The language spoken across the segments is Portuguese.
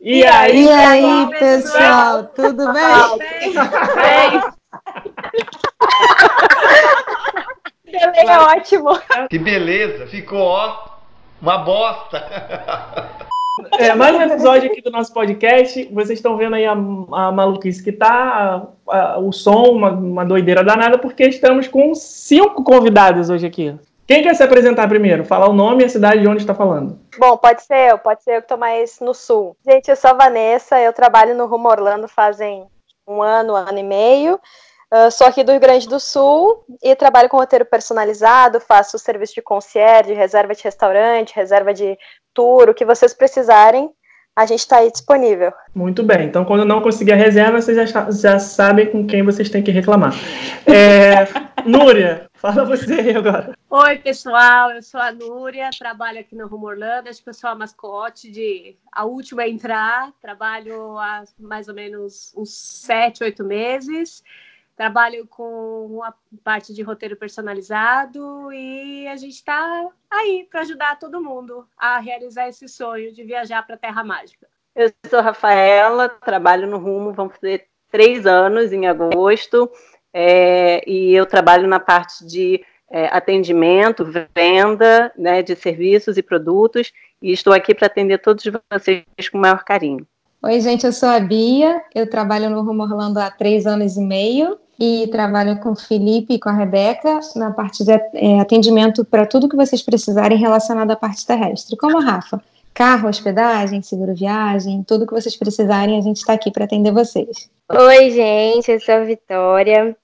E, aí, e aí, pessoal, tudo bem? Bem. Delay é ótimo. Que beleza, ficou ó, uma bosta. É, mais um episódio aqui do nosso podcast. Vocês estão vendo aí a, a maluquice que tá, a, a, o som, uma, uma doideira danada, porque estamos com cinco convidados hoje aqui. Quem quer se apresentar primeiro? Falar o nome e a cidade de onde está falando. Bom, pode ser eu, pode ser eu que estou mais no sul. Gente, eu sou a Vanessa, eu trabalho no Rumo Orlando fazem um ano, um ano e meio. Uh, sou aqui do Rio Grande do Sul e trabalho com roteiro personalizado, faço serviço de concierge, reserva de restaurante, reserva de tour, o que vocês precisarem, a gente está aí disponível. Muito bem, então quando não conseguir a reserva, vocês já, já sabem com quem vocês têm que reclamar. É, Núria, fala você agora. Oi, pessoal, eu sou a Núria, trabalho aqui no Rumo Orlando, acho que eu sou a mascote de a última a entrar, trabalho há mais ou menos uns sete, oito meses. Trabalho com a parte de roteiro personalizado e a gente está aí para ajudar todo mundo a realizar esse sonho de viajar para a Terra Mágica. Eu sou Rafaela, trabalho no Rumo, vamos fazer três anos em agosto, é, e eu trabalho na parte de é, atendimento, venda né, de serviços e produtos, e estou aqui para atender todos vocês com o maior carinho. Oi, gente, eu sou a Bia, eu trabalho no Rumo Orlando há três anos e meio e trabalho com o Felipe e com a Rebeca na parte de é, atendimento para tudo que vocês precisarem relacionado à parte terrestre, como a Rafa. Carro, hospedagem, seguro viagem, tudo que vocês precisarem, a gente está aqui para atender vocês. Oi, gente, eu sou a Vitória.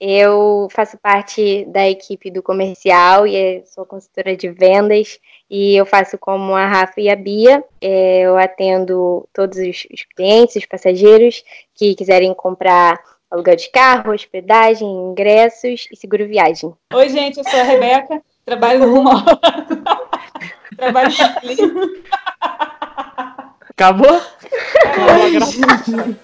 Eu faço parte da equipe do comercial e sou consultora de vendas e eu faço como a Rafa e a Bia. É, eu atendo todos os clientes, os passageiros que quiserem comprar aluguel de carro, hospedagem, ingressos e seguro viagem. Oi, gente, eu sou a Rebeca, trabalho no Rumo Trabalho Acabou? Acabou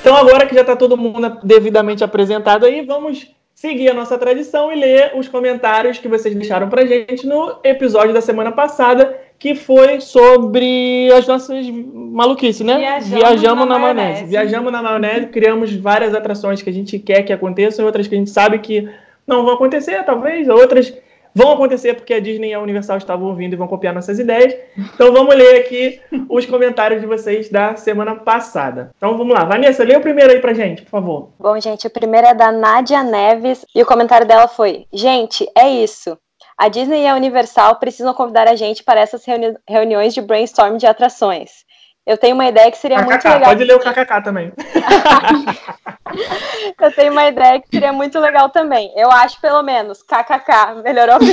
Então, agora que já está todo mundo devidamente apresentado aí, vamos seguir a nossa tradição e ler os comentários que vocês deixaram pra gente no episódio da semana passada, que foi sobre as nossas maluquices, né? Viajamos, Viajamos na, na maionese. maionese. Viajamos na maionese, criamos várias atrações que a gente quer que aconteçam, outras que a gente sabe que não vão acontecer, talvez, outras vão acontecer porque a Disney e a Universal estavam ouvindo e vão copiar nossas ideias. Então vamos ler aqui os comentários de vocês da semana passada. Então vamos lá. Vanessa, lê o primeiro aí pra gente, por favor. Bom, gente, o primeiro é da Nádia Neves e o comentário dela foi: Gente, é isso. A Disney e a Universal precisam convidar a gente para essas reuni reuniões de brainstorm de atrações. Eu tenho uma ideia que seria KKK, muito legal. Pode ler o KKK também. eu tenho uma ideia que seria muito legal também. Eu acho, pelo menos, KKK, melhorou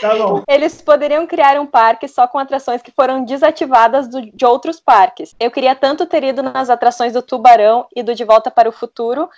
Tá bom. Eles poderiam criar um parque só com atrações que foram desativadas do, de outros parques. Eu queria tanto ter ido nas atrações do Tubarão e do De Volta para o Futuro,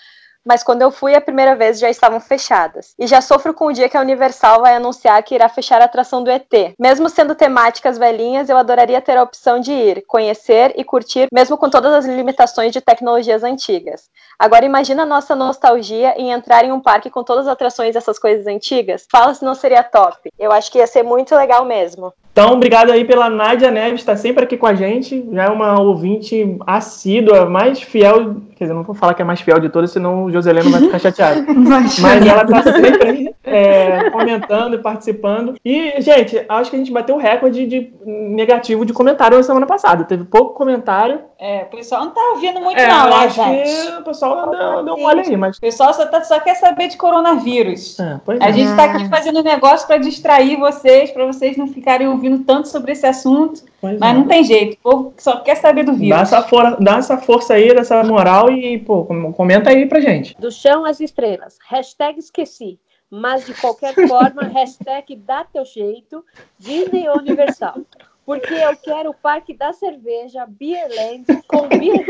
mas quando eu fui a primeira vez já estavam fechadas. E já sofro com o dia que a Universal vai anunciar que irá fechar a atração do ET. Mesmo sendo temáticas velhinhas, eu adoraria ter a opção de ir, conhecer e curtir, mesmo com todas as limitações de tecnologias antigas. Agora imagina a nossa nostalgia em entrar em um parque com todas as atrações dessas coisas antigas. Fala se não seria top. Eu acho que ia ser muito legal mesmo. Então, obrigado aí pela Nádia Neves, está sempre aqui com a gente. Já é uma ouvinte assídua, mais fiel. Quer dizer, não vou falar que é mais fiel de todas, senão Joseleno vai ficar chateado. Mas ela está sempre aí, é, comentando e participando. E, gente, acho que a gente bateu o recorde de negativo de comentário na semana passada. Teve pouco comentário. É, o pessoal não tá ouvindo muito, é, não, né, gente? Que o pessoal deu, deu um olho aí, mas. O pessoal só, tá, só quer saber de coronavírus. É, a é. gente está aqui fazendo um negócio para distrair vocês, para vocês não ficarem ouvindo tanto sobre esse assunto. Pois mas é. não tem jeito, o povo só quer saber do vírus. Dá essa, for, dá essa força aí, dessa moral e, pô, comenta aí pra gente. Do chão às estrelas. Hashtag esqueci. Mas de qualquer forma, hashtag dá teu jeito, Disney Universal. Porque eu quero o parque da cerveja, Beerland, com Beer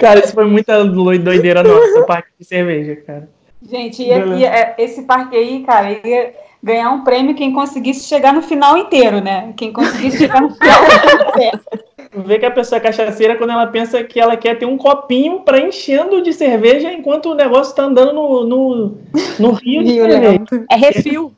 Cara, isso foi muita doideira nossa, o parque de cerveja, cara. Gente, e, e, é, esse parque aí, cara, ia ganhar um prêmio quem conseguisse chegar no final inteiro, né? Quem conseguisse chegar no final inteiro. Vê que a pessoa é cachaceira quando ela pensa que ela quer ter um copinho para enchendo de cerveja enquanto o negócio está andando no, no, no rio. Rio é refil.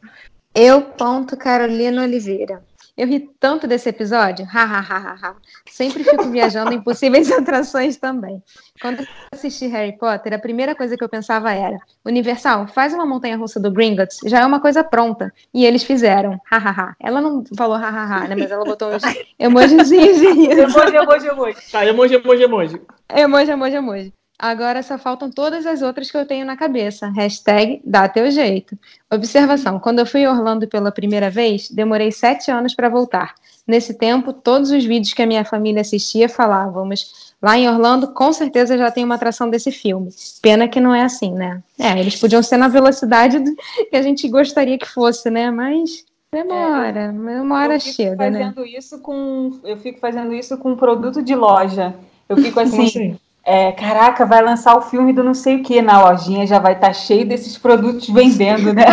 Eu, ponto Carolina Oliveira. Eu ri tanto desse episódio, ha, ha, ha, ha, ha. Sempre fico viajando em possíveis atrações também. Quando eu assisti Harry Potter, a primeira coisa que eu pensava era: Universal, faz uma montanha russa do Gringotts, já é uma coisa pronta. E eles fizeram, ha, ha, ha. Ela não falou ha, ha, ha, né? Mas ela botou uns emojizinhos de riso. Emoji, emoji, emoji. Tá, emoji, emoji, emoji. Emoji, emoji, emoji. Agora só faltam todas as outras que eu tenho na cabeça. Hashtag dá teu jeito. Observação: quando eu fui em Orlando pela primeira vez, demorei sete anos para voltar. Nesse tempo, todos os vídeos que a minha família assistia falávamos. Lá em Orlando, com certeza já tem uma atração desse filme. Pena que não é assim, né? É, eles podiam ser na velocidade que a gente gostaria que fosse, né? Mas demora, é, uma hora chega, né? Isso com, eu fico fazendo isso com produto de loja. Eu fico assim, assim? É, caraca, vai lançar o filme do não sei o que na lojinha, já vai estar tá cheio desses produtos vendendo, né?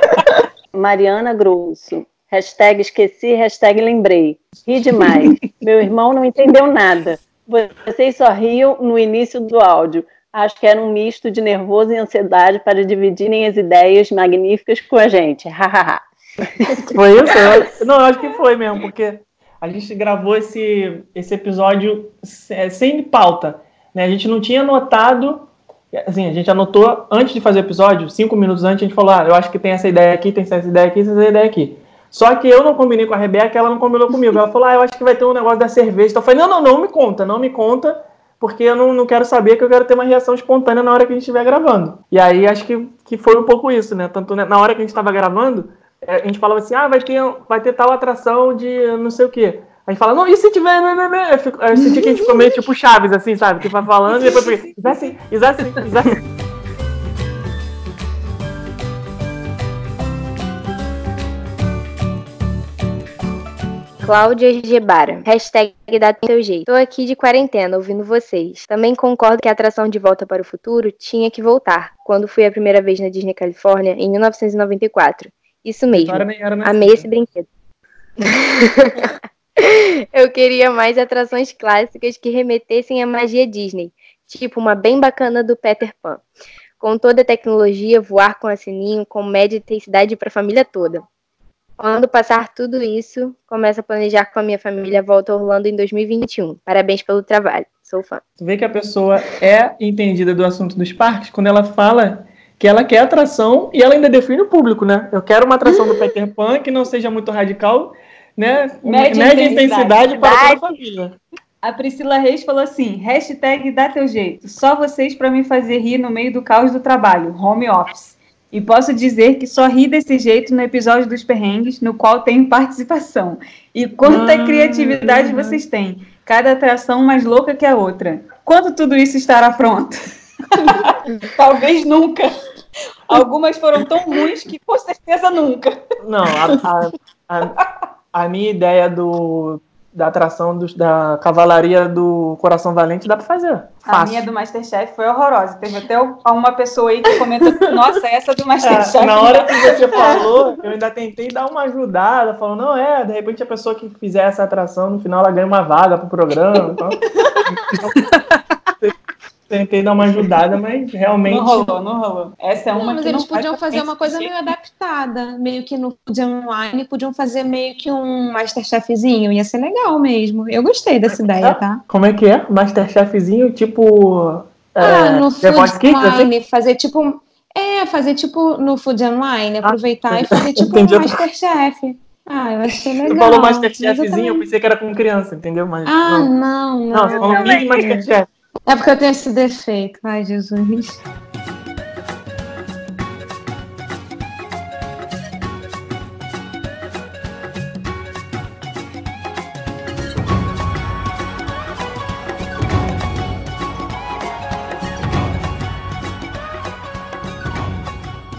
Mariana Grosso. Hashtag esqueci, hashtag lembrei. Ri demais. Meu irmão não entendeu nada. Vocês só riam no início do áudio. Acho que era um misto de nervoso e ansiedade para dividirem as ideias magníficas com a gente. Hahaha. foi isso? Não, acho que foi mesmo, porque a gente gravou esse, esse episódio sem pauta. Né? A gente não tinha anotado, assim, a gente anotou antes de fazer o episódio, cinco minutos antes, a gente falou, ah, eu acho que tem essa ideia aqui, tem essa ideia aqui, essa ideia aqui. Só que eu não combinei com a Rebeca, ela não combinou comigo. Ela falou, ah, eu acho que vai ter um negócio da cerveja. Então eu falei, não, não, não me conta, não me conta, porque eu não, não quero saber, que eu quero ter uma reação espontânea na hora que a gente estiver gravando. E aí acho que, que foi um pouco isso, né? Tanto né, na hora que a gente estava gravando, é, a gente falava assim, ah, vai ter, vai ter tal atração de não sei o quê. A gente fala, não, e se tiver. Né, né, né? Eu, fico, eu senti que a gente ficou meio tipo Chaves, assim, sabe? Que vai falando e depois fica, isso assim, isso assim, isso assim. Cláudia Gebara. Hashtag dá teu jeito. Tô aqui de quarentena, ouvindo vocês. Também concordo que a atração de Volta para o Futuro tinha que voltar, quando fui a primeira vez na Disney Califórnia, em 1994. Isso mesmo. Amei esse brinquedo. Eu queria mais atrações clássicas que remetessem à magia Disney, tipo uma bem bacana do Peter Pan. Com toda a tecnologia, voar com a sininho, com média intensidade para a família toda. Quando passar tudo isso, começo a planejar com a minha família a volta a Orlando em 2021. Parabéns pelo trabalho, sou fã. Tu vê que a pessoa é entendida do assunto dos parques quando ela fala que ela quer atração e ela ainda define o público, né? Eu quero uma atração do Peter Pan que não seja muito radical né? Média, média intensidade, intensidade para toda a família. A Priscila Reis falou assim: hashtag dá teu jeito. Só vocês para me fazer rir no meio do caos do trabalho, home office. E posso dizer que só ri desse jeito no episódio dos perrengues, no qual tenho participação. E quanta ah, criatividade vocês têm. Cada atração mais louca que a outra. Quando tudo isso estará pronto? Talvez nunca. Algumas foram tão ruins que com certeza nunca. Não, a, a, a a minha ideia do, da atração da cavalaria do Coração Valente dá pra fazer. Fácil. A minha do Masterchef foi horrorosa. Teve até uma pessoa aí que comentou: Nossa, essa do Masterchef. É, na hora que você falou, eu ainda tentei dar uma ajudada, falando: Não, é, de repente a pessoa que fizer essa atração, no final ela ganha uma vaga pro programa. Então... tentei dar uma ajudada, mas realmente. Não rolou, não rolou. Essa é uma não, mas que eles não podiam fazer uma coisa meio adaptada, meio que no online, podiam fazer meio que um Masterchefzinho, ia ser legal mesmo. Eu gostei dessa é, ideia, tá? Como é que é? Masterchefzinho, tipo. Ah, é, no Food Kids, Online, assim? fazer tipo. É, fazer tipo no Food Online, ah, aproveitar ah, e fazer tipo um Masterchef. Ah, eu achei legal. Você falou Masterchefzinho, eu, eu, pensei que era com criança, entendeu? Mas, ah, não, não. Não, não você falou mini Masterchef. É porque eu tenho esse defeito. Ai, Jesus.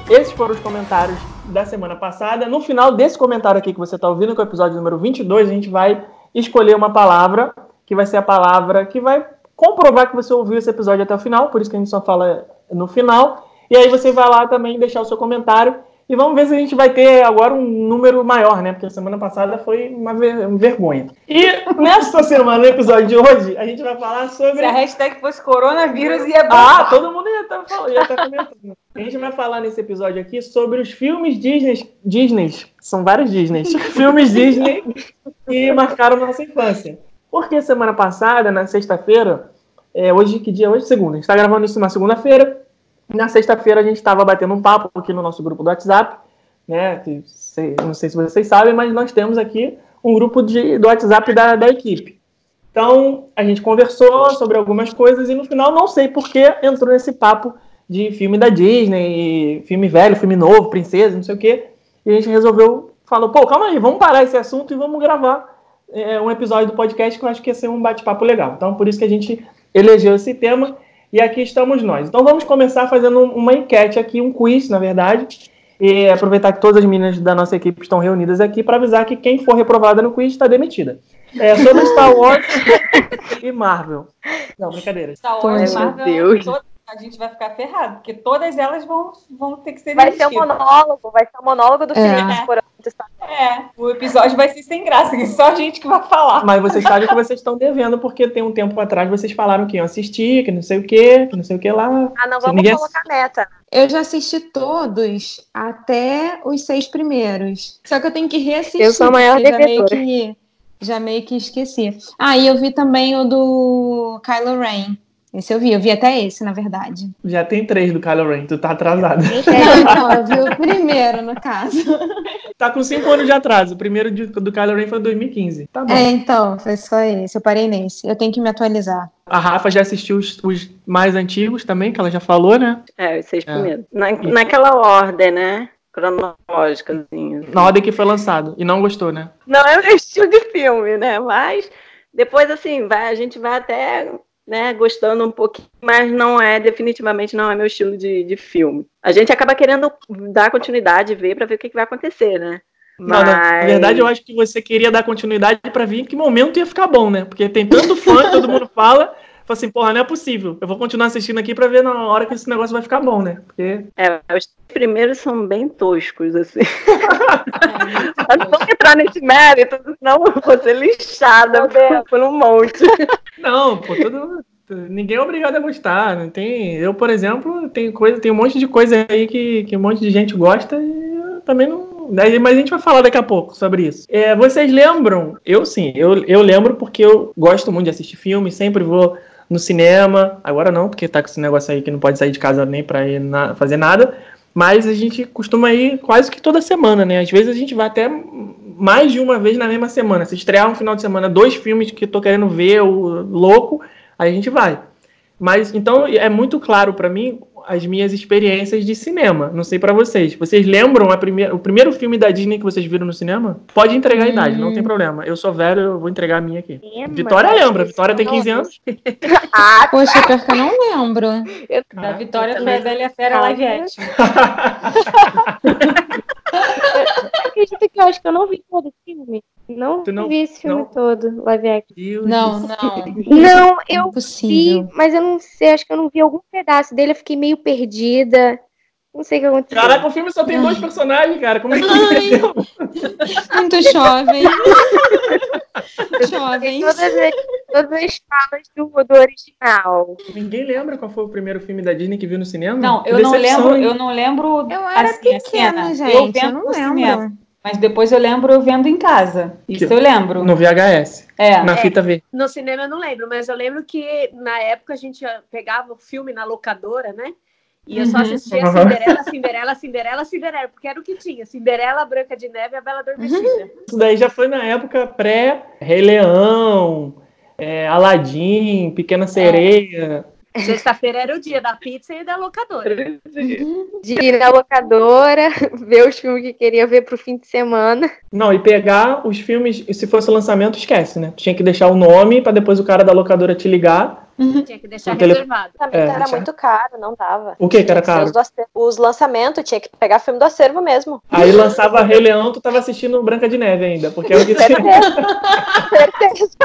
Esses foram os comentários da semana passada. No final desse comentário aqui que você está ouvindo, que é o episódio número 22, a gente vai escolher uma palavra, que vai ser a palavra que vai comprovar que você ouviu esse episódio até o final, por isso que a gente só fala no final. E aí você vai lá também deixar o seu comentário. E vamos ver se a gente vai ter agora um número maior, né? Porque a semana passada foi uma ver vergonha. E nessa semana, no episódio de hoje, a gente vai falar sobre. Se a hashtag fosse coronavírus, ia Ah, todo mundo ia estar tá, ia tá comentando. A gente vai falar nesse episódio aqui sobre os filmes Disney. Disney. São vários Disney. filmes Disney que marcaram nossa infância. Porque semana passada, na sexta-feira, é, hoje que dia? Hoje segunda. A gente está gravando isso na segunda-feira. Na sexta-feira a gente estava batendo um papo aqui no nosso grupo do WhatsApp, né? Que, sei, não sei se vocês sabem, mas nós temos aqui um grupo de, do WhatsApp da, da equipe. Então a gente conversou sobre algumas coisas e no final não sei por que entrou nesse papo de filme da Disney, filme velho, filme novo, princesa, não sei o quê. E a gente resolveu, falou, pô, calma aí, vamos parar esse assunto e vamos gravar é, um episódio do podcast que eu acho que ia ser um bate-papo legal. Então por isso que a gente elegeu esse tema e aqui estamos nós. Então vamos começar fazendo uma enquete aqui, um quiz, na verdade. E aproveitar que todas as meninas da nossa equipe estão reunidas aqui para avisar que quem for reprovada no quiz está demitida. É sobre Star Wars e Marvel. Não, brincadeira. Star Wars e Marvel, a gente vai ficar ferrado, porque todas elas vão, vão ter que ser Vai ser um monólogo, vai ser um monólogo do é. Felipe por é, o episódio vai ser sem graça, que só a gente que vai falar. Mas vocês sabem que vocês estão devendo, porque tem um tempo atrás vocês falaram que iam assistir, que não sei o que, que não sei o que lá. Ah, não vamos ninguém... colocar meta. Eu já assisti todos, até os seis primeiros. Só que eu tenho que reassistir. Eu sou a maior que, já meio que esqueci. Ah, e eu vi também o do Kylo Ren. Esse eu vi, eu vi até esse, na verdade. Já tem três do Kylo Ren, tu tá atrasado. Não, não, eu vi o primeiro, no caso. Tá com cinco anos de atraso. O primeiro de, do Kylo Ren foi em 2015. Tá bom. É, então, foi só esse. Eu parei nesse. Eu tenho que me atualizar. A Rafa já assistiu os, os mais antigos também, que ela já falou, né? É, os seis é. primeiros. Na, naquela ordem, né? Cronológica, assim. Na ordem que foi lançado. E não gostou, né? Não é o meu estilo de filme, né? Mas depois, assim, vai, a gente vai até né, gostando um pouquinho, mas não é, definitivamente não é meu estilo de, de filme. A gente acaba querendo dar continuidade, ver para ver o que, que, vai acontecer, né? Mas... Não, na verdade, eu acho que você queria dar continuidade para ver em que momento ia ficar bom, né? Porque tem tanto fã que todo mundo fala, Falei assim, porra, não é possível. Eu vou continuar assistindo aqui pra ver na hora que esse negócio vai ficar bom, né? Porque... É, os primeiros são bem toscos, assim. Mas não vou entrar nesse mérito, senão eu vou ser lixada por um monte. Não, pô, todo... Ninguém é obrigado a gostar. Não tem... Eu, por exemplo, tem, coisa, tem um monte de coisa aí que, que um monte de gente gosta e eu também não mas a gente vai falar daqui a pouco sobre isso. É, vocês lembram? Eu sim, eu, eu lembro porque eu gosto muito de assistir filme, sempre vou no cinema. Agora não, porque tá com esse negócio aí que não pode sair de casa nem para ir na, fazer nada. Mas a gente costuma ir quase que toda semana, né? Às vezes a gente vai até mais de uma vez na mesma semana. Se estrear um final de semana dois filmes que eu tô querendo ver, o louco, aí a gente vai. Mas então é muito claro para mim as minhas experiências de cinema. Não sei para vocês. Vocês lembram a primeira, o primeiro filme da Disney que vocês viram no cinema? Pode entregar a idade, não tem hum. problema. Eu sou velho, eu vou entregar a minha aqui. Vitória lembra. Vitória tem 15 anos. ah, Poxa, pior que eu não lembro. Eu, ah, a Vitória foi a velha fera live action. Acredita que eu acho que eu não vi todo o filme. Não, não, vi esse filme não? todo, live action. Deus não, não. Não, eu Impossível. vi, mas eu não sei, acho que eu não vi algum pedaço dele, eu fiquei meio perdida. Não sei o que aconteceu. Caraca, o filme só tem dois personagens, cara. Como é que aconteceu? Muito jovem. jovem. Todas as, todas as falas do, do original. Ninguém lembra qual foi o primeiro filme da Disney que viu no cinema? Não, eu não lembro, eu não lembro. Eu era assim, pequena, gente. Eu, eu não lembro. Cinema. Mas depois eu lembro eu vendo em casa. Isso que, eu lembro. No VHS. É. Na fita V. No cinema eu não lembro, mas eu lembro que na época a gente pegava o filme na locadora, né? E eu só uhum. assistia uhum. Cinderela, Cinderela, Cinderela, Cinderela, porque era o que tinha. Cinderela, Branca de Neve e a Bela Adormecida. Uhum. Isso daí já foi na época pré-Rei Leão, é, Aladim, Pequena Sereia. É. Sexta-feira era o dia da pizza e da locadora. De ir na locadora, ver os filmes que queria ver pro fim de semana. Não, e pegar os filmes, se fosse lançamento, esquece, né? Tinha que deixar o nome para depois o cara da locadora te ligar. Uhum. Tinha que deixar reservado. Também é, era muito caro, não dava. O que que era caro? Os, os lançamentos, tinha que pegar filme do acervo mesmo. Aí lançava Rei Leão, tu tava assistindo Branca de Neve ainda, porque é o que tinha. Certeza.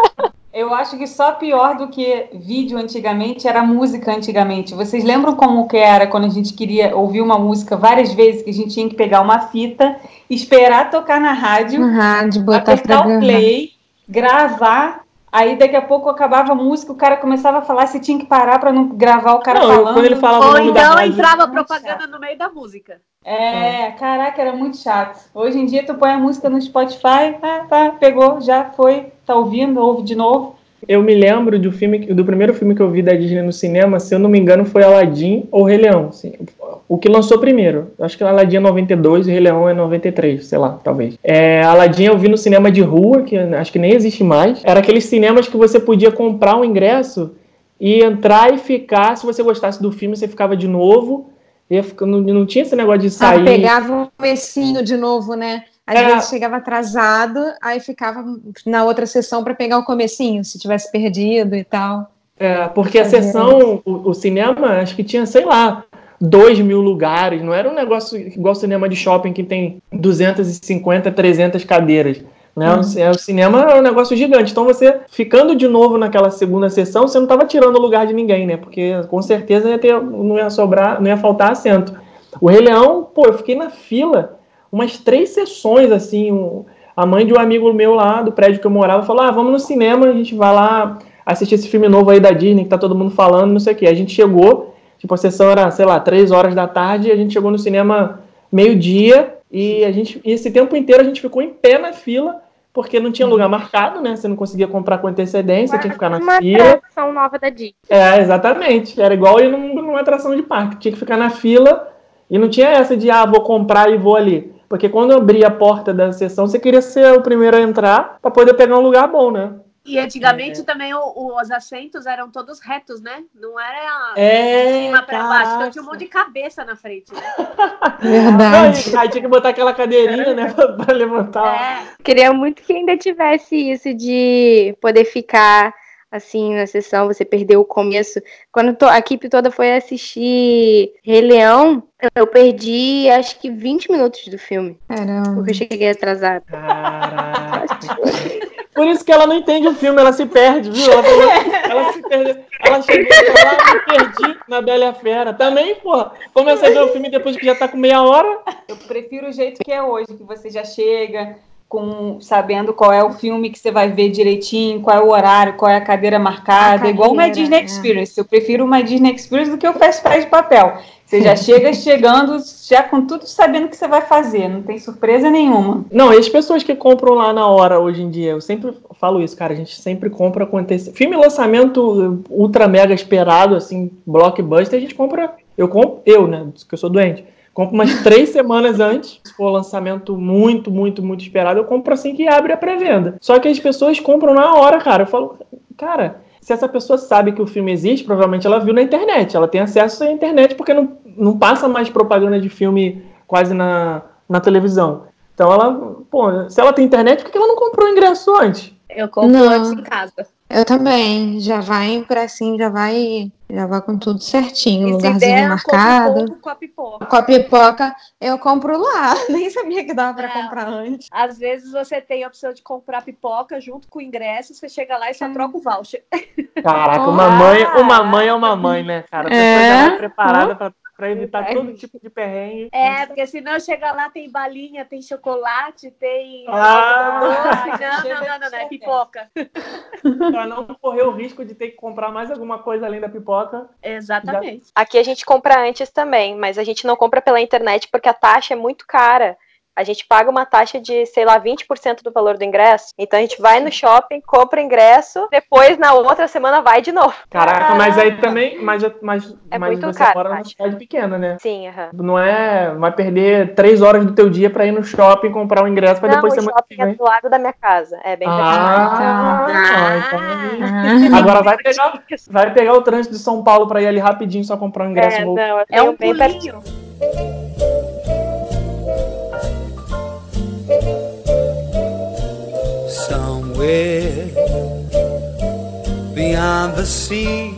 Eu acho que só pior do que vídeo antigamente era música antigamente. Vocês lembram como que era quando a gente queria ouvir uma música várias vezes, que a gente tinha que pegar uma fita, esperar tocar na rádio, rádio, botar apertar o play, gravar, aí daqui a pouco acabava a música, o cara começava a falar, você tinha que parar para não gravar o cara Não, falando. quando ele falava Ou então entrava propaganda no meio da música. É, caraca, era muito chato. Hoje em dia tu põe a música no Spotify, ah, tá, pegou, já foi, tá ouvindo, ouve de novo. Eu me lembro do filme, do primeiro filme que eu vi da Disney no cinema, se eu não me engano, foi Aladdin ou Rei Leão. assim, o que lançou primeiro. Acho que Aladdin é 92 e Rei Leão é 93, sei lá, talvez. É, Aladdin eu vi no cinema de rua, que acho que nem existe mais. Era aqueles cinemas que você podia comprar um ingresso e entrar e ficar. Se você gostasse do filme, você ficava de novo. Ia ficar- não, tinha esse negócio de Ah, sair. pegava o comecinho de novo, né? Às É. vezes chegava atrasado, aí ficava na outra sessão para pegar o comecinho, se tivesse perdido e tal. É, porque a sessão, o, o cinema, acho que tinha, sei lá, 2 mil lugares. Não era um negócio igual cinema de shopping que tem 250, 300 cadeiras. Né? O ci- O, cinema é um negócio gigante. Então você, ficando de novo naquela segunda sessão, você não estava tirando o lugar de ninguém, né? Porque com certeza ia ter, não ia sobrar, não ia faltar assento. O Rei Leão, pô, eu fiquei na fila umas três sessões, assim. um- a mãe de um amigo meu lá do prédio que eu morava falou: ah, vamos no cinema, a gente vai lá assistir esse filme novo aí da Disney que tá todo mundo falando, não sei o quê. A gente chegou, tipo, a sessão era, sei lá, três horas da tarde, a gente chegou no cinema meio-dia, e a gente, e esse tempo inteiro a gente ficou em pé na fila, porque não tinha lugar marcado, né? Você não conseguia comprar com antecedência, tinha que ficar na Uma fila. atração nova da Disney. É, exatamente. Era igual ir num- numa atração de parque. Tinha que ficar na fila e não tinha essa de, ah, vou comprar e vou ali. Porque quando eu abria a porta da sessão, você queria ser o primeiro a entrar para poder pegar um lugar bom, né? E antigamente também o- os assentos eram todos retos, né? Não era É, de cima pra baixo. Então tinha um monte de cabeça na frente, né? Verdade. Aí, aí tinha que botar aquela cadeirinha, né, pra, pra levantar. É. Queria muito que ainda tivesse isso de poder ficar assim na sessão, você perdeu o começo. Quando a equipe toda foi assistir Rei Leão, eu perdi acho que 20 minutos do filme, Caramba. porque eu cheguei atrasada. Caraca. Por isso que ela não entende o filme, ela se perde, viu? Ela, falou, ela se perdeu. Ela chegou e falou, ah, me perdi na Bela e a Fera. Também, porra. Começa a ver o filme depois que já tá com meia hora. Eu prefiro o jeito que é hoje, que você já chega com sabendo qual é o filme que você vai ver direitinho, qual é o horário, qual é a cadeira marcada, A igual uma cadeira, Disney é. Experience. Eu prefiro uma Disney Experience do que o Fast Pass de papel. Você já chega chegando já com tudo sabendo o que você vai fazer, não tem surpresa nenhuma. Não, e as pessoas que compram lá na hora hoje em dia, eu sempre falo isso, cara, a gente sempre compra com antecedência. Filme lançamento ultra mega esperado, assim, blockbuster, a gente compra. Eu compro, eu, né? Que eu sou doente. Compro umas três semanas antes. Se for lançamento muito, muito, muito esperado, eu compro assim que abre a pré-venda. Só que as pessoas compram na hora, cara. Eu falo, cara, se essa pessoa sabe que o filme existe, provavelmente ela viu na internet. Ela tem acesso à internet porque não, não passa mais propaganda de filme quase na, na televisão. Então ela, pô, se ela tem internet, por que ela não comprou o ingresso antes? Eu compro Não. antes em casa. Eu também. Já vai pra assim, já vai, já vai com tudo certinho, E se lugarzinho der, marcado. com a pipoca. Com a pipoca, eu compro lá. Nem sabia que dava pra É. comprar antes. Às vezes você tem a opção de comprar pipoca junto com o ingresso, você chega lá e só troca o voucher. Caraca, uma mãe, uma mãe é uma mãe, né, cara? A pessoa É. já vai preparada pra, pra evitar todo tipo de perrengue. É, porque senão chega lá, tem balinha, tem chocolate, tem. Ah. doce. Não, não, não, não, não, é pipoca. Pra não correr o risco de ter que comprar mais alguma coisa além da pipoca. Exatamente. Aqui a gente compra antes também, mas a gente não compra pela internet porque a taxa é muito cara. A gente paga uma taxa de, sei lá, 20% do valor do ingresso. Então a gente vai no shopping, compra o ingresso, depois na outra semana vai de novo. Caraca, mas aí também. Mas, mas, É mas muito você caro, mora numa cidade pequena, né? Sim, aham. Não é. Vai perder três horas do teu dia pra ir no shopping comprar o ingresso pra Não, depois o semana que shopping é vem. do lado da minha casa. É bem. Ah, Ah. então- Agora vai pegar, vai pegar o trânsito de São Paulo pra ir ali rapidinho só comprar o ingresso e É, não, É um bem pertinho. Somewhere beyond the sea,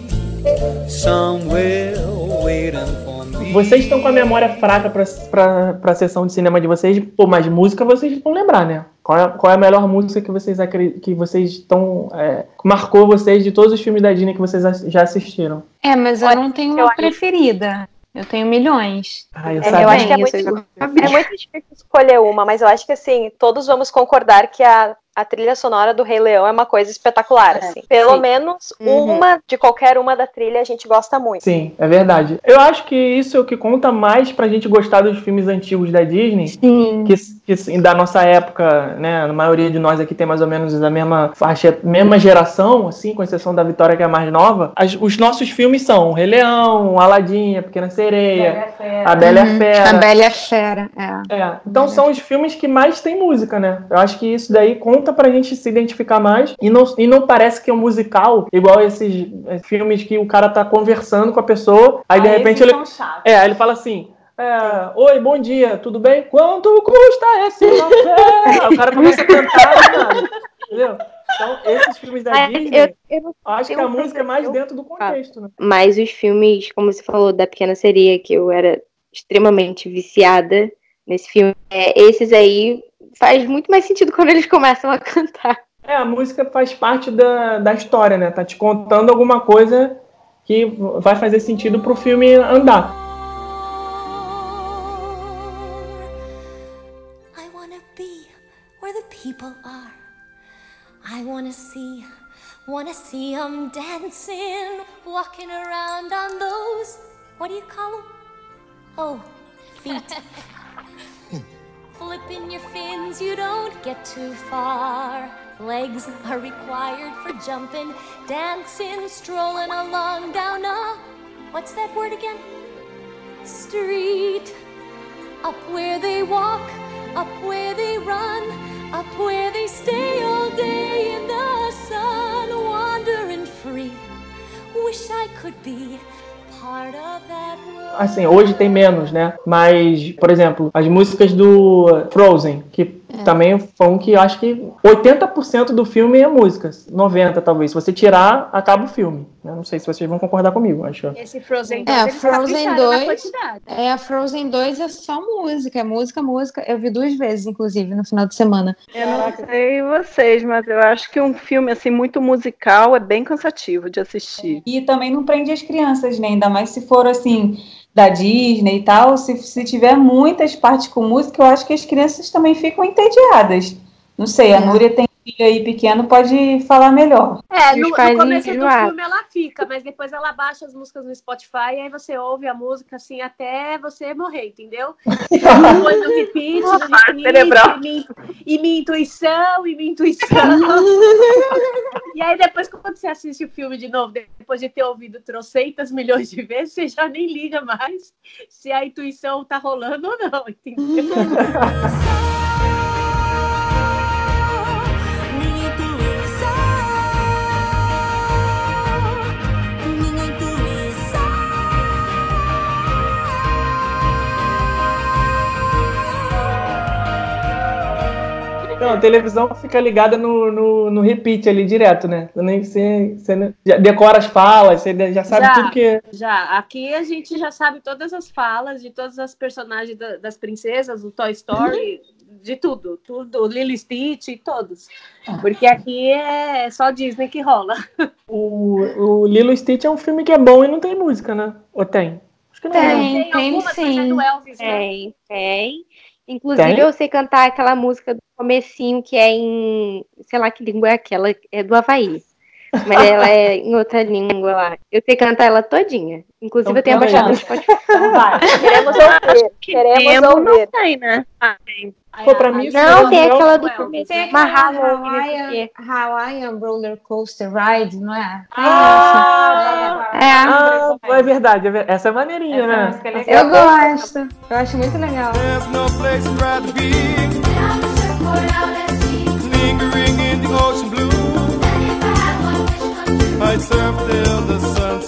somewhere waiting for me. Vocês estão com a memória fraca pra, pra, pra sessão de cinema de vocês, pô, mas música vocês vão lembrar, né? Qual é, qual é a melhor música que vocês que vocês estão é, marcou vocês de todos os filmes da Disney que vocês já assistiram? É, mas eu Olha, não tenho uma preferida. Eu tenho milhões. Ah, eu É, eu acho que é muito, é muito difícil escolher uma, mas eu acho que assim, todos vamos concordar que a, a trilha sonora do Rei Leão é uma coisa espetacular, É, assim. Pelo sim. menos Uhum. uma de qualquer uma da trilha a gente gosta muito. Sim, é verdade. Eu acho que isso é o que conta mais pra gente gostar dos filmes antigos da Disney. Sim. Que, que assim, da nossa época, né? A maioria de nós aqui tem mais ou menos a mesma faixa, mesma geração, assim, com exceção da Vitória, que é a mais nova. As- os nossos filmes são o Rei Leão, Aladdin, A Pequena Sereia, A Bela e a Uhum. Fera. A Bela e a Fera, é. É, então são os filmes que mais tem música, né? Eu acho que isso daí conta pra gente se identificar mais e não, e não parece que é um musical igual esses eh, filmes que o cara tá conversando com a pessoa, aí de repente ele. É, aí ele fala assim. É, Oi, bom dia, tudo bem? Quanto custa esse café? O cara começa a cantar, mano, entendeu? Então, esses filmes da Mas Disney, eu, eu acho que tenho a música é mais dentro do contexto, né? Mas os filmes, como você falou, da Pequena Sereia, que eu era extremamente viciada nesse filme, é, esses aí faz muito mais sentido quando eles começam a cantar. É, a música faz parte da, da história, né? Tá te contando alguma coisa que vai fazer sentido pro filme andar. I wanna see, wanna see 'em dancing, walking around on those, what do you call them? Oh, feet. Flipping your fins, you don't get too far. Legs are required for jumping, dancing, strolling along down a, what's that word again? Street. Up where they walk, up where they run, up where they stay all day in the sun, wandering free. Wish I could be part of that. Assim, hoje tem menos, né? Mas, por exemplo, as músicas do Frozen, que também foi um que eu acho que 80% do filme é música, 90% talvez. Se você tirar, acaba o filme. Eu não sei se vocês vão concordar comigo, acho. Esse Frozen 2, É, eles Frozen capricharam na 2. quantidade. É, a Frozen 2 é só música, é música, música. Eu vi duas vezes, inclusive, no final de semana. Eu não sei vocês, mas eu acho que um filme assim muito musical é bem cansativo de assistir. E também não prende as crianças, né? Ainda mais se for assim, da Disney e tal. Se, se tiver muitas partes com música, eu acho que as crianças também ficam entediadas. Não sei, a É. Núria tem filho aí pequeno, pode falar melhor. É, no, no começo do filme ela fica, mas depois ela baixa as músicas no Spotify e aí você ouve a música assim até você morrer, entendeu? Depois no repeat, e e minha intuição, e minha intuição. e aí depois quando você assiste o filme de novo, depois de ter ouvido trocentas milhões de vezes, você já nem liga mais se a intuição tá rolando ou não, entendeu? Não, a televisão fica ligada no, no, no repeat ali direto, né? Nem você, você decora as falas, você já sabe Já. tudo que. Já, aqui a gente já sabe todas as falas de todas as personagens da- das princesas, do Toy Story, de tudo, tudo, Lily Stitch, todos. Porque aqui é só Disney que rola. O, o Lilo e Stitch é um filme que é bom e não tem música, né? Ou tem? Acho que não. Tem, tem algumas, mas é sim. do Elvis, né? Tem, tem. Inclusive, Tem? eu sei cantar aquela música do comecinho que é em. Sei lá que língua é aquela, é do Havaí. Mas ela é em outra língua lá. Eu sei cantar ela todinha. Inclusive, Então eu tenho baixado aí. no Spotify. Então vai. Queremos ouvir, queremos Emo não ouvir. tem, né? Ah, tem. Pô, pra mim, Não, é tem aquela do começo. Tem aquela Hawaiian, Roller Coaster Ride, não é? Ah, É. ah, é verdade. é ver- Essa é maneirinha, Essa né? é legal. Eu gosto. Eu acho muito legal. There's no place I'd rather be. Lingering in the ocean blue. I'd surf till the sun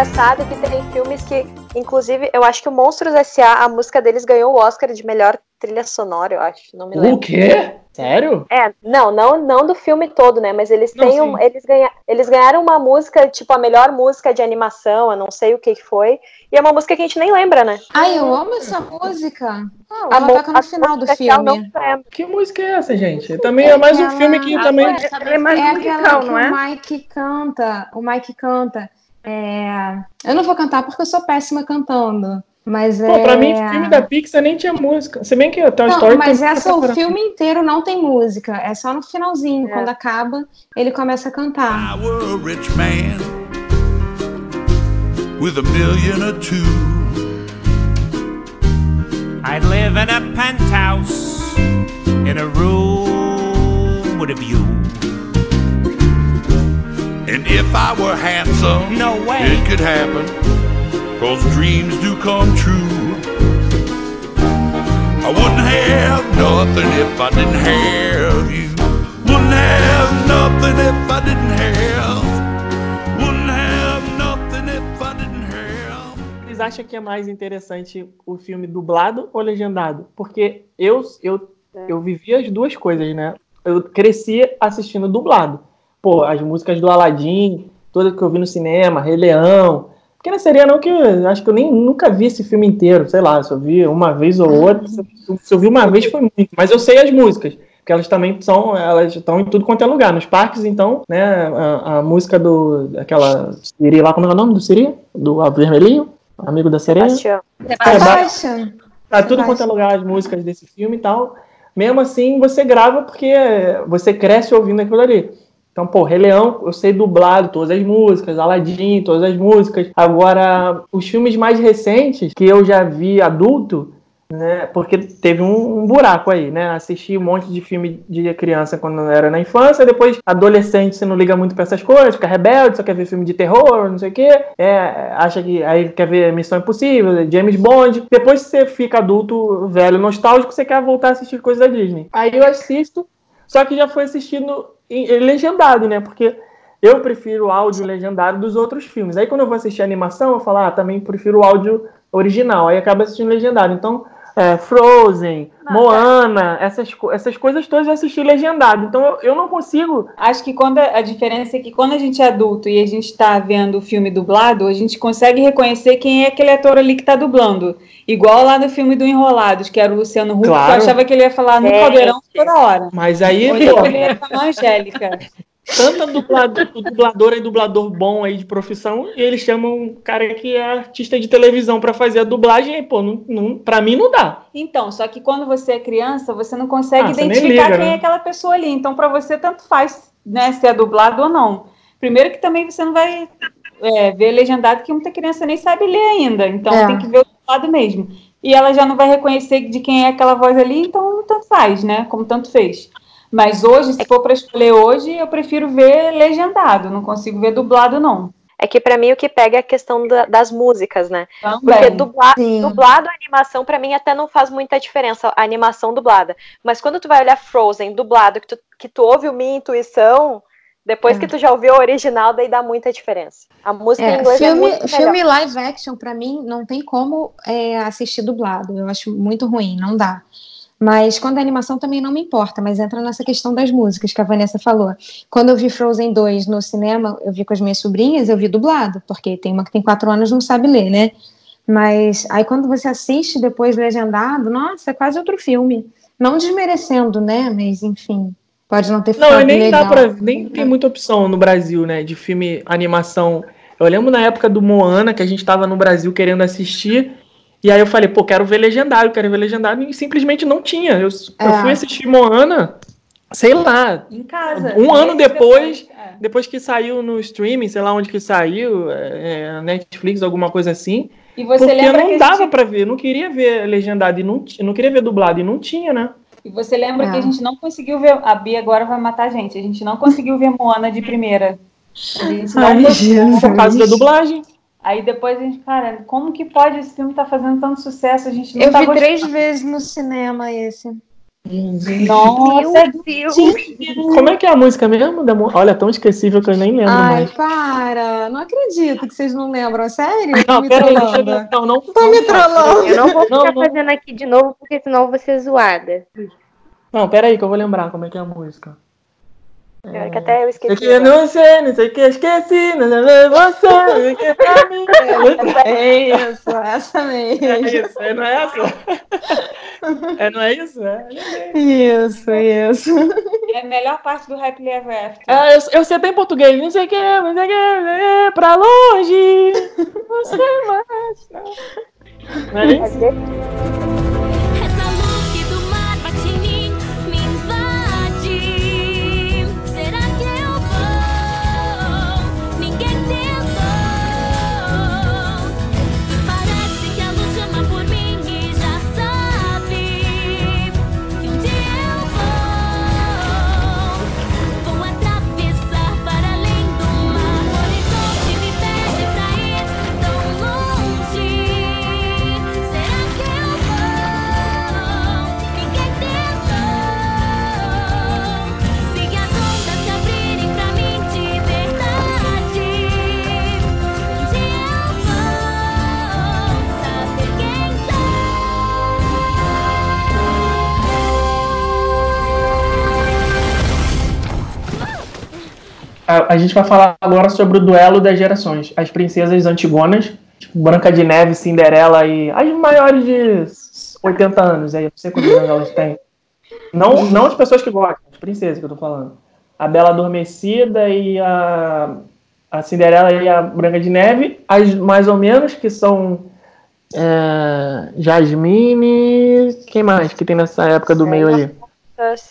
Engraçado que tem filmes que, inclusive, eu acho que o Monstros S.A., a música deles ganhou o Oscar de melhor trilha sonora, eu acho. Não me O lembro. quê? Sério? É, não, não, não do filme todo, né? Mas eles Não, têm um, eles, ganha, eles ganharam uma música, tipo, a melhor música de animação, eu não sei o que foi. E é uma música que a gente nem lembra, né? Ai, eu amo essa música. Ah, A ela toca no final do ela filme. Que música é essa, gente? Também é mais um aquela- filme que Ah, também. sabe- É mais É musical, aquela que não é? o Mike canta. O Mike canta. É... Eu não vou cantar porque eu sou péssima cantando. Mas é. Pô, pra mim, filme da Pixar nem tinha música. Se bem que a Toy Não, Story mas essa, o pra- filme inteiro não tem música. É só no finalzinho. É. Quando acaba, ele começa a cantar. I were a rich man with a million or two. I'd live in a penthouse in a room with a view. And if I were handsome, no way it could happen. Cause dreams do come true. I wouldn't have nothing if I didn't have you. Wouldn't have nothing if I didn't have. Wouldn't have nothing if I didn't have. Vocês acham que é mais interessante o filme dublado ou legendado? Porque eu, eu, eu vivi as duas coisas, né? Eu cresci assistindo dublado. Pô, as músicas do Aladdin, todas que eu vi no cinema, Rei Leão. Porque não seria não que eu acho que eu nem nunca vi esse filme inteiro, sei lá, se eu vi uma vez ou outra, se eu- se eu vi uma vez foi muito, mas eu sei as músicas, porque elas também são, elas estão em tudo quanto é lugar, nos parques então, né, a, a música do, daquela Siri lá, como é o nome do Siri? Do Vermelhinho? Amigo da sereia? Sebastião. Sebastian. Tá tudo quanto é lugar as músicas desse filme e tal. Mesmo assim, você grava porque você cresce ouvindo aquilo ali. Então, pô, Rei Leão, eu sei dublado todas as músicas, Aladdin, todas as músicas. Agora, os filmes mais recentes que eu já vi adulto, né? Porque teve um, um buraco aí, né? Assisti um monte de filme de criança quando era na infância, depois adolescente você não liga muito pra essas coisas, fica rebelde, só quer ver filme de terror, não sei o quê. É, acha que aí quer ver Missão Impossível, James Bond. Depois você fica adulto, velho, nostálgico, você quer voltar a assistir coisas da Disney. Aí eu assisto, só que já foi assistindo legendado, né? Porque eu prefiro o áudio legendado dos outros filmes. Aí quando eu vou assistir animação, eu falo, ah, também prefiro o áudio original. Aí acaba assistindo legendado. Então, é, Frozen, Moana, essas, essas coisas todas eu assisti legendado. Então eu, eu não consigo. Acho que quando a, a diferença é que quando a gente é adulto e a gente está vendo o filme dublado, a gente consegue reconhecer quem é aquele ator ali que está dublando. Igual lá no filme do Enrolados, que era o Luciano Huck, que Claro. eu achava que ele ia falar no É. caldeirão toda hora. Mas aí, Ou então ele ia falar Angélica. tanta dublador, dublador e dublador bom aí de profissão, e eles chamam um cara que é artista de televisão pra fazer a dublagem, e, pô, não, não, pra mim não dá. Então, só que quando você é criança, você não consegue Ah, identificar liga, quem né? é aquela pessoa ali. Então, para você, tanto faz né, se é dublado ou não. Primeiro que também você não vai é, ver legendado, que muita criança nem sabe ler ainda. Então, É. tem que ver o dublado mesmo. E ela já não vai reconhecer de quem é aquela voz ali, então tanto faz, né? Como tanto fez. Mas hoje, se for para escolher hoje, eu prefiro ver legendado. Não consigo ver dublado, não. É que pra mim o que pega é a questão da- das músicas, né? Porque Também. dubla, Sim. dublado a animação pra mim até não faz muita diferença, a animação dublada. Mas quando tu vai olhar Frozen dublado, que tu, que tu ouve o minha intuição, depois É. que tu já ouviu a original, daí dá muita diferença. A música em É, inglês é filme, muito melhor. filme live action, pra mim, não tem como é, assistir dublado. Eu acho muito ruim, não dá. Mas quando a animação também não me importa, mas entra nessa questão das músicas que a Vanessa falou. Quando eu vi Frozen 2 no cinema, eu vi com as minhas sobrinhas, eu vi dublado, porque tem uma que tem quatro anos e não sabe ler, né? Mas aí quando você assiste depois legendado, nossa, é quase outro filme. Não desmerecendo, né? Mas enfim, pode não ter ficado Não, nem legal. dá pra. Nem tem muita opção no Brasil, né? De filme, animação. Eu lembro na época do Moana, que a gente tava no Brasil querendo assistir. E aí eu falei, pô, quero ver legendado, quero ver legendado. E simplesmente não tinha. Eu, eu É. fui assistir Moana, sei lá, Em casa. Um ano Meses depois- é. depois que saiu no streaming, sei lá onde que saiu, é, é, Netflix, alguma coisa assim. E você porque lembra não dava gente pra ver, eu não queria ver legendado e não, eu não queria ver dublado e não tinha, né? E você lembra É. que a gente não conseguiu ver. A Bia agora vai matar a gente. A gente não conseguiu ver Moana de primeira. A gente não Ai, conseguiu. Por causa da dublagem. Aí depois a gente, cara, como que pode esse filme estar fazendo tanto sucesso? A gente não Eu tá vi gostando. três vezes no cinema esse. Nossa, é do Deus. Como é que é a música mesmo? Olha, tão esquecível que eu nem lembro Ai, mais. para! Não acredito que vocês não lembram. Sério? Não, peraí, deixa eu trollando. não, não, Tô me trollando. Eu não vou Não, ficar não. fazendo aqui de novo, porque senão eu vou ser zoada. Não, pera aí que eu vou lembrar como é que é a música. Pior que até eu esqueci. que eu não sei, não sei o que esqueci, não sei você, não sei o que pra mim. É isso, essa mesmo. É isso, é, não é essa? É, não é isso? É. Isso, isso. É a melhor parte do Happily Ever After. Ah, eu, eu sei até em português, não sei o que, não sei o que, é pra longe, você mais. Não, não é isso? A, gente vai falar agora sobre o duelo das gerações. As princesas antigonas, tipo Branca de Neve, Cinderela e as maiores de 80 anos, aí, eu não sei quantos anos elas têm. Não, não as pessoas que gostam, as princesas que eu tô falando. A Bela Adormecida e a, a Cinderela e a Branca de Neve, as mais ou menos, que são é, Jasmine. Quem mais que tem nessa época do meio ali?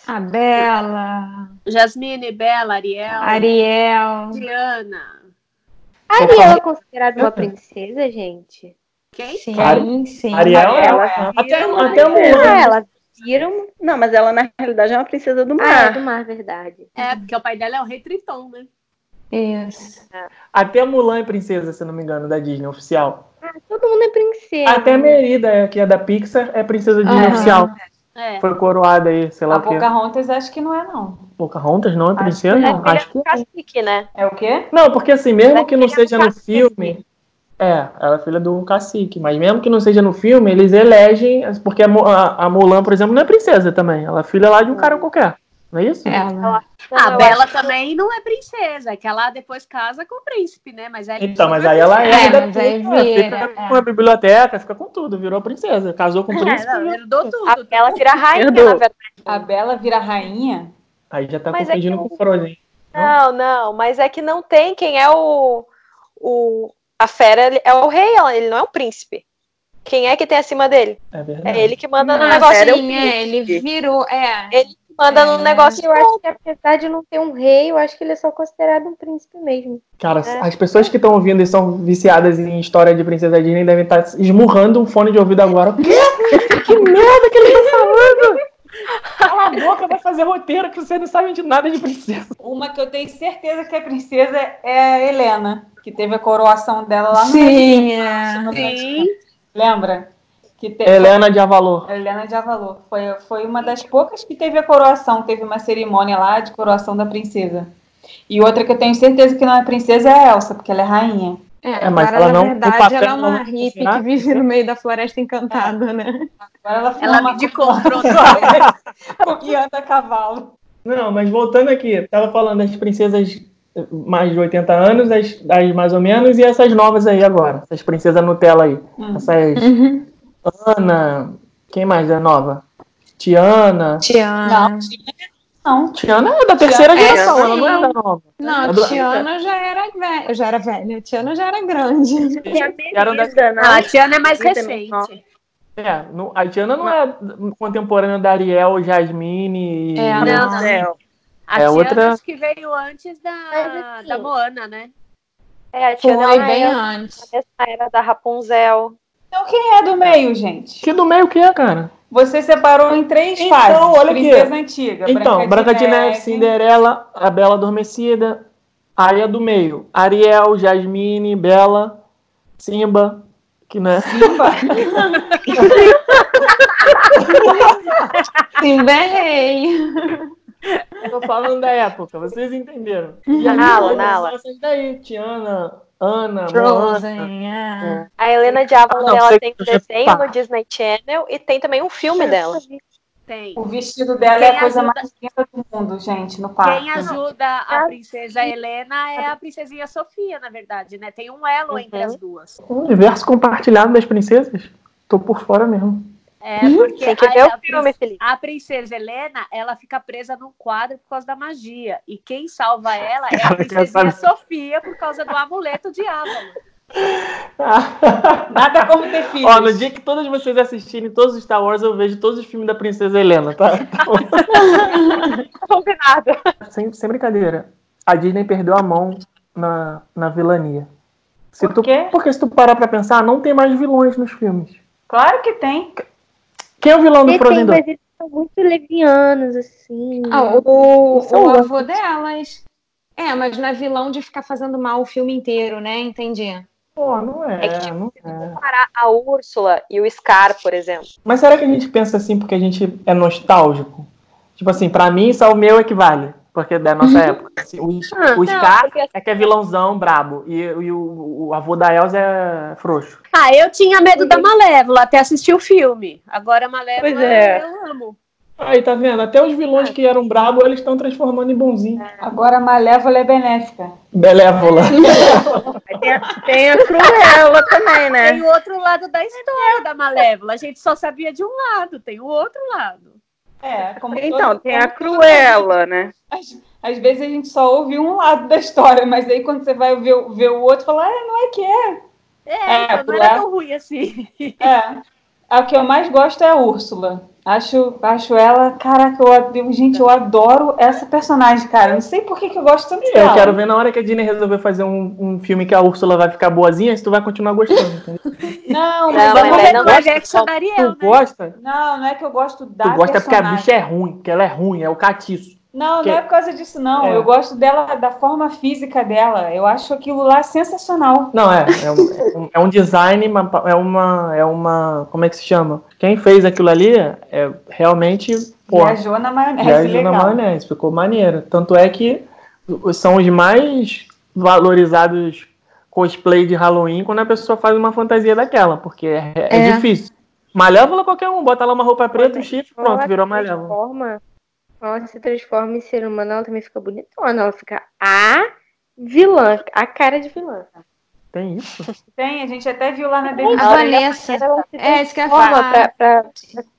A Bela, Jasmine, Bela, Ariel, Ariel. Diana. A Ariel é considerada uma princesa, gente? Quem? Sim, Ari- sim. Ariel é. Ela Até, até a princesa. Mulan. Ah, ela viram. Não, mas ela na realidade é uma princesa do Ah, é mar. do mar, verdade. É, porque o pai dela é o rei Triton, né? Isso. Até a Mulan é princesa, se não me engano, da Disney oficial. Ah, todo mundo é princesa. Até a Merida, que é da Pixar, é princesa Disney Aham. oficial. É. Foi coroada aí, sei lá A o quê. Pocahontas acho que não é, não. Pocahontas não é Acho princesa? que não. Acho que é um cacique, né? É o quê? Não, porque assim, mesmo Ela que não é seja no cacique. filme. É, ela é filha do cacique, mas mesmo que não seja no filme, eles elegem. Porque a, a Mulan, por exemplo, não é princesa também. Ela é filha lá de um cara qualquer. Não é isso? Ela. A eu Bela acho também não é princesa, é que ela depois casa com o príncipe, né? Mas é Então, mas aí ela princesa. herda mas aí tudo, né? vira, fica é. com a biblioteca, fica com tudo, virou princesa. Casou com o É, príncipe. não, herdou tudo. A Bela vira rainha, Herdou. na verdade. A Bela vira rainha? Aí já tá Mas é confundindo que- com o Frozen. Não, não, mas é que não tem quem é o. o a fera é o rei, ela- ele não é o príncipe. Quem é que tem acima dele? É verdade. É ele que manda no Não, negócio. Fera é o sim, é, ele virou. É. Ele manda É. no negócio. Eu acho que apesar de não ter um rei, eu acho que ele é só considerado um príncipe mesmo. Cara, É. as pessoas que estão ouvindo e são viciadas em história de Princesa Disney devem estar esmurrando um fone de ouvido agora. Quê? que merda que ele tá falando? Cala a boca, vai fazer roteiro que você não sabe de nada de princesa. Uma que eu tenho certeza que é princesa é a Helena, que teve a coroação dela lá no Sim, é. no Sim. Lembra? Que te... Helena de Avalor. Helena de Avalor. Foi, foi uma das poucas que teve a coroação, teve uma cerimônia lá de coroação da princesa. E outra que eu tenho certeza que não é princesa é a Elsa, porque ela é rainha. É, É, mas agora, ela na não- verdade, papel ela é uma hippie funciona? que vive no meio da floresta encantada, né? Agora ela Ela uma abdicou o trono. e anda a cavalo. Não, mas voltando aqui, tava falando das princesas mais de 80 anos, as, as mais ou menos, e essas novas aí agora. Essas princesas Nutella aí. Hum. Essas Uhum. Ana. Quem mais é nova? Tiana. Tiana. Não, não. Tiana é da terceira Tiana é geração, ela não é da nova. Não, É do- Tiana já era velha. Já era velha. Tiana já era grande. Tem a Eram da- não? Ah, a Tiana é mais também, recente. É, no- a Tiana não é contemporânea da Ariel, Jasmine. e- É, Não, não. não. A É Tiana outra- acho que veio antes da, assim, da Moana, né? É, a Tiana Foi bem é antes. essa era da Rapunzel. Então quem é do meio, gente? Que do meio que é, cara? Você separou em três Então, fases. olha aqui. Princesa antiga. Então, Branca de Neve, Cinderela, a Bela Adormecida. Aí a do meio. Ariel, Jasmine, Bela, Simba, que né? Simba. Simba é rei. Tô falando da época, vocês entenderam. Uhum. E Nala, Nala. essas daí, Tiana, Ana, é. A Helena de Avalor, Ah, ela tem um desenho tá. no Disney Channel e tem também um filme dela. Tem. O vestido dela é Quem a coisa ajuda- mais linda do mundo, gente, no parque. Quem ajuda a princesa Helena é a princesinha Sofia, na verdade, né? Tem um elo entre as duas. O universo compartilhado das princesas? Tô por fora mesmo. É, porque Tem que a- ver a o filme, Felipe. A princesa Helena, ela fica presa num quadro por causa da magia. E quem salva ela é a engraçado. Sofia por causa do amuleto de Avalon. Nada como ter filhos. Ó, no dia que todos vocês assistirem todos os Star Wars, eu vejo todos os filmes da Princesa Helena, tá? Combinado. sem, sem brincadeira. A Disney perdeu a mão na, na vilania. Se Por tu, quê? Porque se tu parar pra pensar, não tem mais vilões nos filmes. Claro que tem. Quem é o vilão do Frozen 2? mas eles são muito levianos, assim. Ah, o, o São avô delas. É, mas não é vilão de ficar fazendo mal o filme inteiro, né? Entendi. Pô, não é, É que, tipo, não se é. comparar a Úrsula e o Scar, por exemplo. Mas será que a gente pensa assim porque a gente é nostálgico? Tipo assim, pra mim só o meu equivale. Porque é da nossa época. Assim, o, Ah, o não, Scar porque- é que é vilãozão brabo. E, e o, o avô da Elsa é frouxo. Ah, eu tinha medo da Malévola até assistir o filme. Agora a Malévola Pois é. eu amo. Aí, tá vendo? Até os vilões que eram brabo, eles estão transformando em bonzinho. Agora a Malévola é benéfica. Belévola. Tem a, tem a Cruella também, né? Tem o outro lado da história da Malévola. A gente só sabia de um lado, tem o outro lado. É, como Então, todo- tem a como Cruella, né? Às, às vezes a gente só ouve um lado da história, mas aí quando você vai ver, o- ver o outro, fala, ah, não é que é. É, É, então não era tão ruim assim. É. A que eu mais gosto é a Úrsula. Acho, acho ela, caraca, eu, gente, eu adoro essa personagem, cara. Não sei por que, que eu gosto tanto Eu dela. quero ver na hora que a Disney resolver fazer um, um filme que a Úrsula vai ficar boazinha, se tu vai continuar gostando. entendeu? Não, Não, mas mas vamos é ver não live gosto action da Ariel, Tu né? gosta? Não, não é que eu gosto da Tu gosta porque a personagem. bicha é ruim, porque ela é ruim, é o catiço. Não, que- não é por causa disso, não. É. Eu gosto dela, da forma física dela. Eu acho aquilo lá sensacional. Não, é. É um, é um- é design, uma- é uma. É uma. Como é que se chama? Quem fez aquilo ali é realmente. Pô, Viajou na maionese, viajou na legal. maionese, ficou maneiro. Tanto é que são os mais valorizados cosplay de Halloween quando a pessoa faz uma fantasia daquela, porque é, é É. difícil. Malévola qualquer um, bota lá uma roupa preta, um chifre, pronto, virou Malévola. transforma- Ela se transforma em ser humano, ela também fica bonitona. Ela fica a vilã, a cara de vilã. Tem isso? Tem, a gente até viu lá na A Baby Vanessa. Ela se É, isso que eu falar. pra, pra,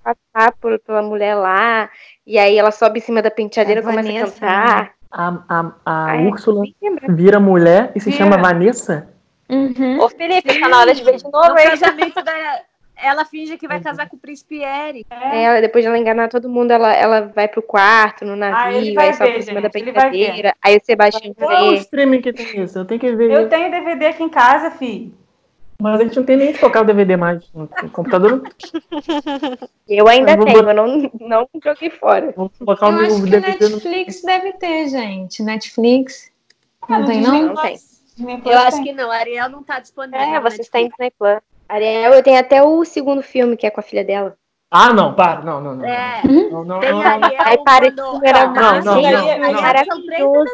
pra passar por, pela mulher lá. E aí ela sobe em cima da penteadeira e A começa a Vanessa, cantar. A, a, a Ai, Úrsula vira mulher e se Vira. chama Vanessa? Uhum. Ô, Felipe, tá na hora de ver de novo, No casamento da. Ela finge que vai casar com o príncipe Eric. É, ela, depois de ela enganar todo mundo, ela, ela vai pro quarto, no Ah, navio, vai aí sobe ver, em cima da gente, ver. penteadeira. Aí o Sebastião Qual é o vê. streaming que tem isso? Eu tenho que ver. Eu tenho DVD aqui em casa, fi. Mas a gente não tem nem que tocar o DVD mais. No computador não Eu ainda Eu tenho, botar- eu não, não joguei fora. vou colocar Eu o acho que DVD no. Netflix deve ter, gente. Netflix. Ah, Não no tem, não? Não tem. Eu acho que não, a Ariel não tá disponível. É, você está em. Disney Plus. Ariel, eu tenho até o segundo filme, que é com a filha dela. Ah, não, para. Não, não, não. É, Não, não, tem não. Ariel. Aí para quando- que era Não, não, não.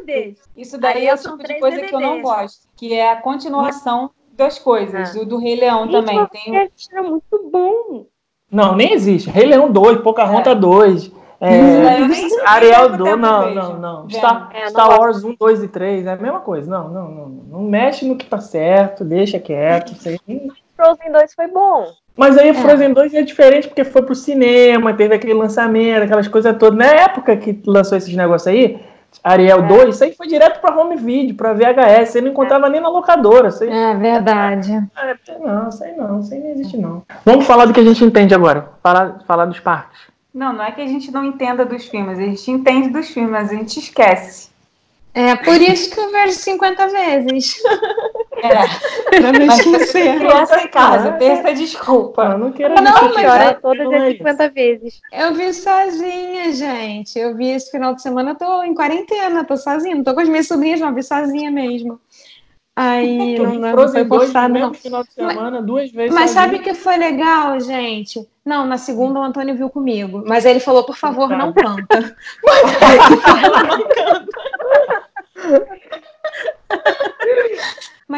Isso daí Aí é o tipo de coisa que eu não gosto. Que é a continuação das coisas. Ah. O do Rei Leão Gente, também. Tem é, era muito bom. Não, nem existe. Rei Leão 2, Pocahontas 2. É, sei Ariel quanto 2, tempo não, não. Star, É, não Star gosto. Wars 1, 2 e 3 é a mesma coisa. Não, não, não. Não mexe no que tá certo, deixa quieto. Isso aí. Frozen 2 foi bom. Mas aí Frozen 2 é diferente porque foi pro cinema, teve aquele lançamento, aquelas coisas todas. Na época que lançou esses negócios aí, Ariel 2, isso aí foi direto pra home video, pra VHS. Você não encontrava nem na locadora. Aí, É verdade. é, não, isso aí não, isso aí não existe não. Vamos falar do que a gente entende agora. Falar, falar dos parques. Não, não é que a gente não entenda dos filmes. A gente entende dos filmes, mas a gente esquece. É por isso que eu vejo 50 vezes. É. pra não Mas esquecer. criança em casa, tem essa desculpa. Eu não quero Não, mas é- todas não é as isso. 50 vezes. Eu vi sozinha, gente. Eu vi esse final de semana, eu tô em quarentena, tô sozinha. Não tô com as minhas sobrinhas, não, eu vi sozinha mesmo. Aí não, não, não foi 2 no forçado, não. final de semana, duas vezes. Mas sabe o que foi legal, gente? Não, na segunda o Antônio viu comigo. Mas ele falou, por favor, não canta. Mas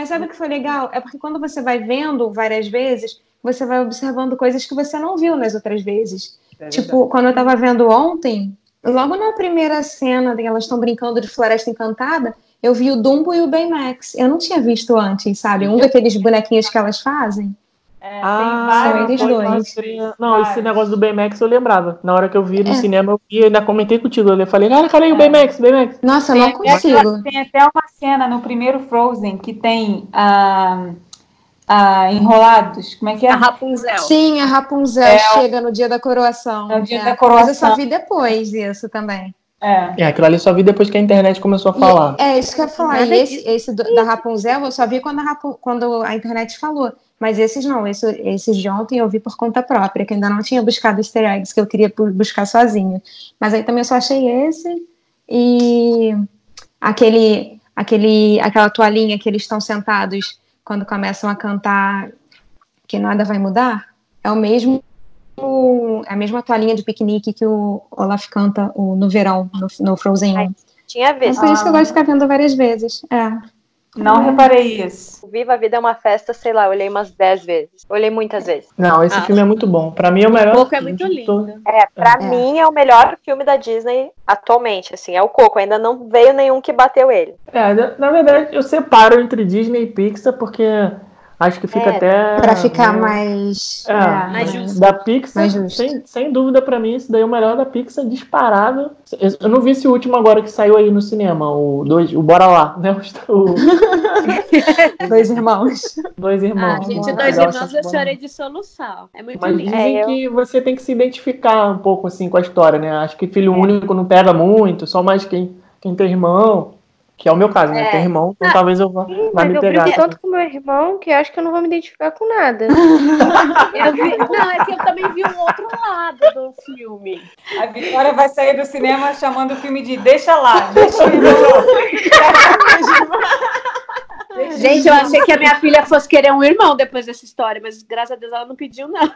sabe o que foi legal? É porque quando você vai vendo várias vezes, você vai observando coisas que você não viu nas outras vezes. É Tipo, quando eu tava vendo ontem, logo na primeira cena que elas estão brincando de Floresta Encantada, eu vi o Dumbo e o Baymax. Eu não tinha visto antes, sabe? Um daqueles bonequinhos que elas fazem. É, Ah, São eles foi, dois. Não, esse Vários. negócio do Baymax eu lembrava. Na hora que eu vi no É. cinema, eu vi, ainda comentei contigo. Eu falei, cara, cadê o Baymax? Baymax? Nossa, eu não Tem consigo. tem até uma cena no primeiro Frozen que tem a, a Enrolados. Como é que é? A Rapunzel. Sim, a Rapunzel É, chega no dia da coroação. É o dia da Mas eu coroação. só vi depois isso também. É. É, aquilo ali eu só vi depois que a internet começou a falar. E- é isso que eu ia falar. E esse, esse do- da Rapunzel eu só vi quando a, Rapu- quando a internet falou. Mas esses não, esse- esses de ontem eu vi por conta própria, que ainda não tinha buscado easter eggs que eu queria bu- buscar sozinho. Mas aí também eu só achei esse e aquele, aquele, aquela toalhinha que eles estão sentados quando começam a cantar que nada vai mudar. É o mesmo é a mesma toalhinha de piquenique que o Olaf canta no verão, no, no Frozen 1. Ai, Tinha É visto. por isso que eu gosto de ficar vendo várias vezes. É. Não reparei isso. O Viva a Vida é uma festa, sei lá, eu olhei umas 10 vezes. Eu olhei muitas vezes. Não, esse Ah. filme é muito bom. Pra mim é o melhor. Coco é filme muito lindo. todo- É, pra É. mim é o melhor filme da Disney atualmente, assim, é o Coco. Ainda não veio nenhum que bateu ele. É, na verdade, eu separo entre Disney e Pixar porque acho que fica É, até. Pra ficar meio- mais. É, é, mais justo. Da Pixar, Mais justo. sem, sem dúvida pra mim, esse daí é o melhor da Pixar disparado. Eu- Eu não vi esse último agora que saiu aí no cinema, o, dois, o Bora Lá, né? O, Dois irmãos. dois Ah, irmãos. gente, Muito dois irmãos essa eu chorei de soluçar. É muito Mas lindo. dizem É, eu- que você tem que se identificar um pouco assim com a história, né? Acho que filho único não pega muito, só mais quem, quem tem irmão, que é o meu caso, né? É. Tem irmão, então Ah, talvez eu vá, Sim, me eu pegar. brinco tanto com meu irmão que eu acho que eu não vou me identificar com nada. Eu vi- não, é que eu também vi um outro lado do filme. A Vitória vai sair do cinema chamando o filme de Deixa lá, deixa eu ir lá. Gente, eu achei que a minha filha fosse querer um irmão depois dessa história, mas graças a Deus ela não pediu, não.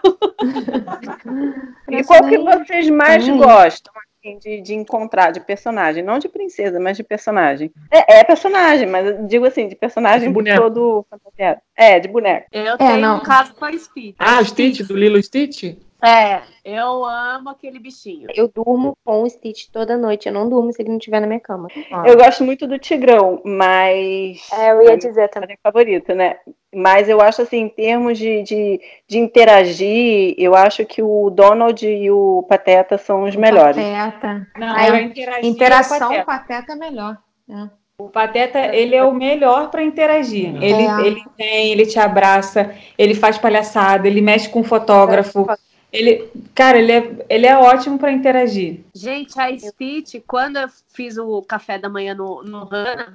E qual que vocês mais Hum. gostam assim, de, de encontrar de personagem? Não de princesa, mas de personagem. É, é personagem, mas eu digo assim, de personagem De boneco. todo fantasiado. É, de boneco. Eu tenho não. um caso com a Stitch. Ah, o Stitch, do Lilo Stitch? É, eu amo aquele bichinho. Eu durmo com o Stitch toda noite. Eu não durmo se ele não estiver na minha cama. Ah. Eu gosto muito do Tigrão, mas. É, eu ia dizer também. É meu favorito, né? Mas eu acho assim, em termos de, de, de interagir, eu acho que o Donald e o Pateta são os melhores. Pateta. Não, Interação, é o Pateta. é melhor. O Pateta, ele é o melhor para interagir. Ele, É. ele vem, ele te abraça, ele faz palhaçada, ele mexe com o fotógrafo. Ele, cara, ele é, ele é ótimo para interagir. Gente, a Stitch, quando eu fiz o café da manhã no, no Hannah,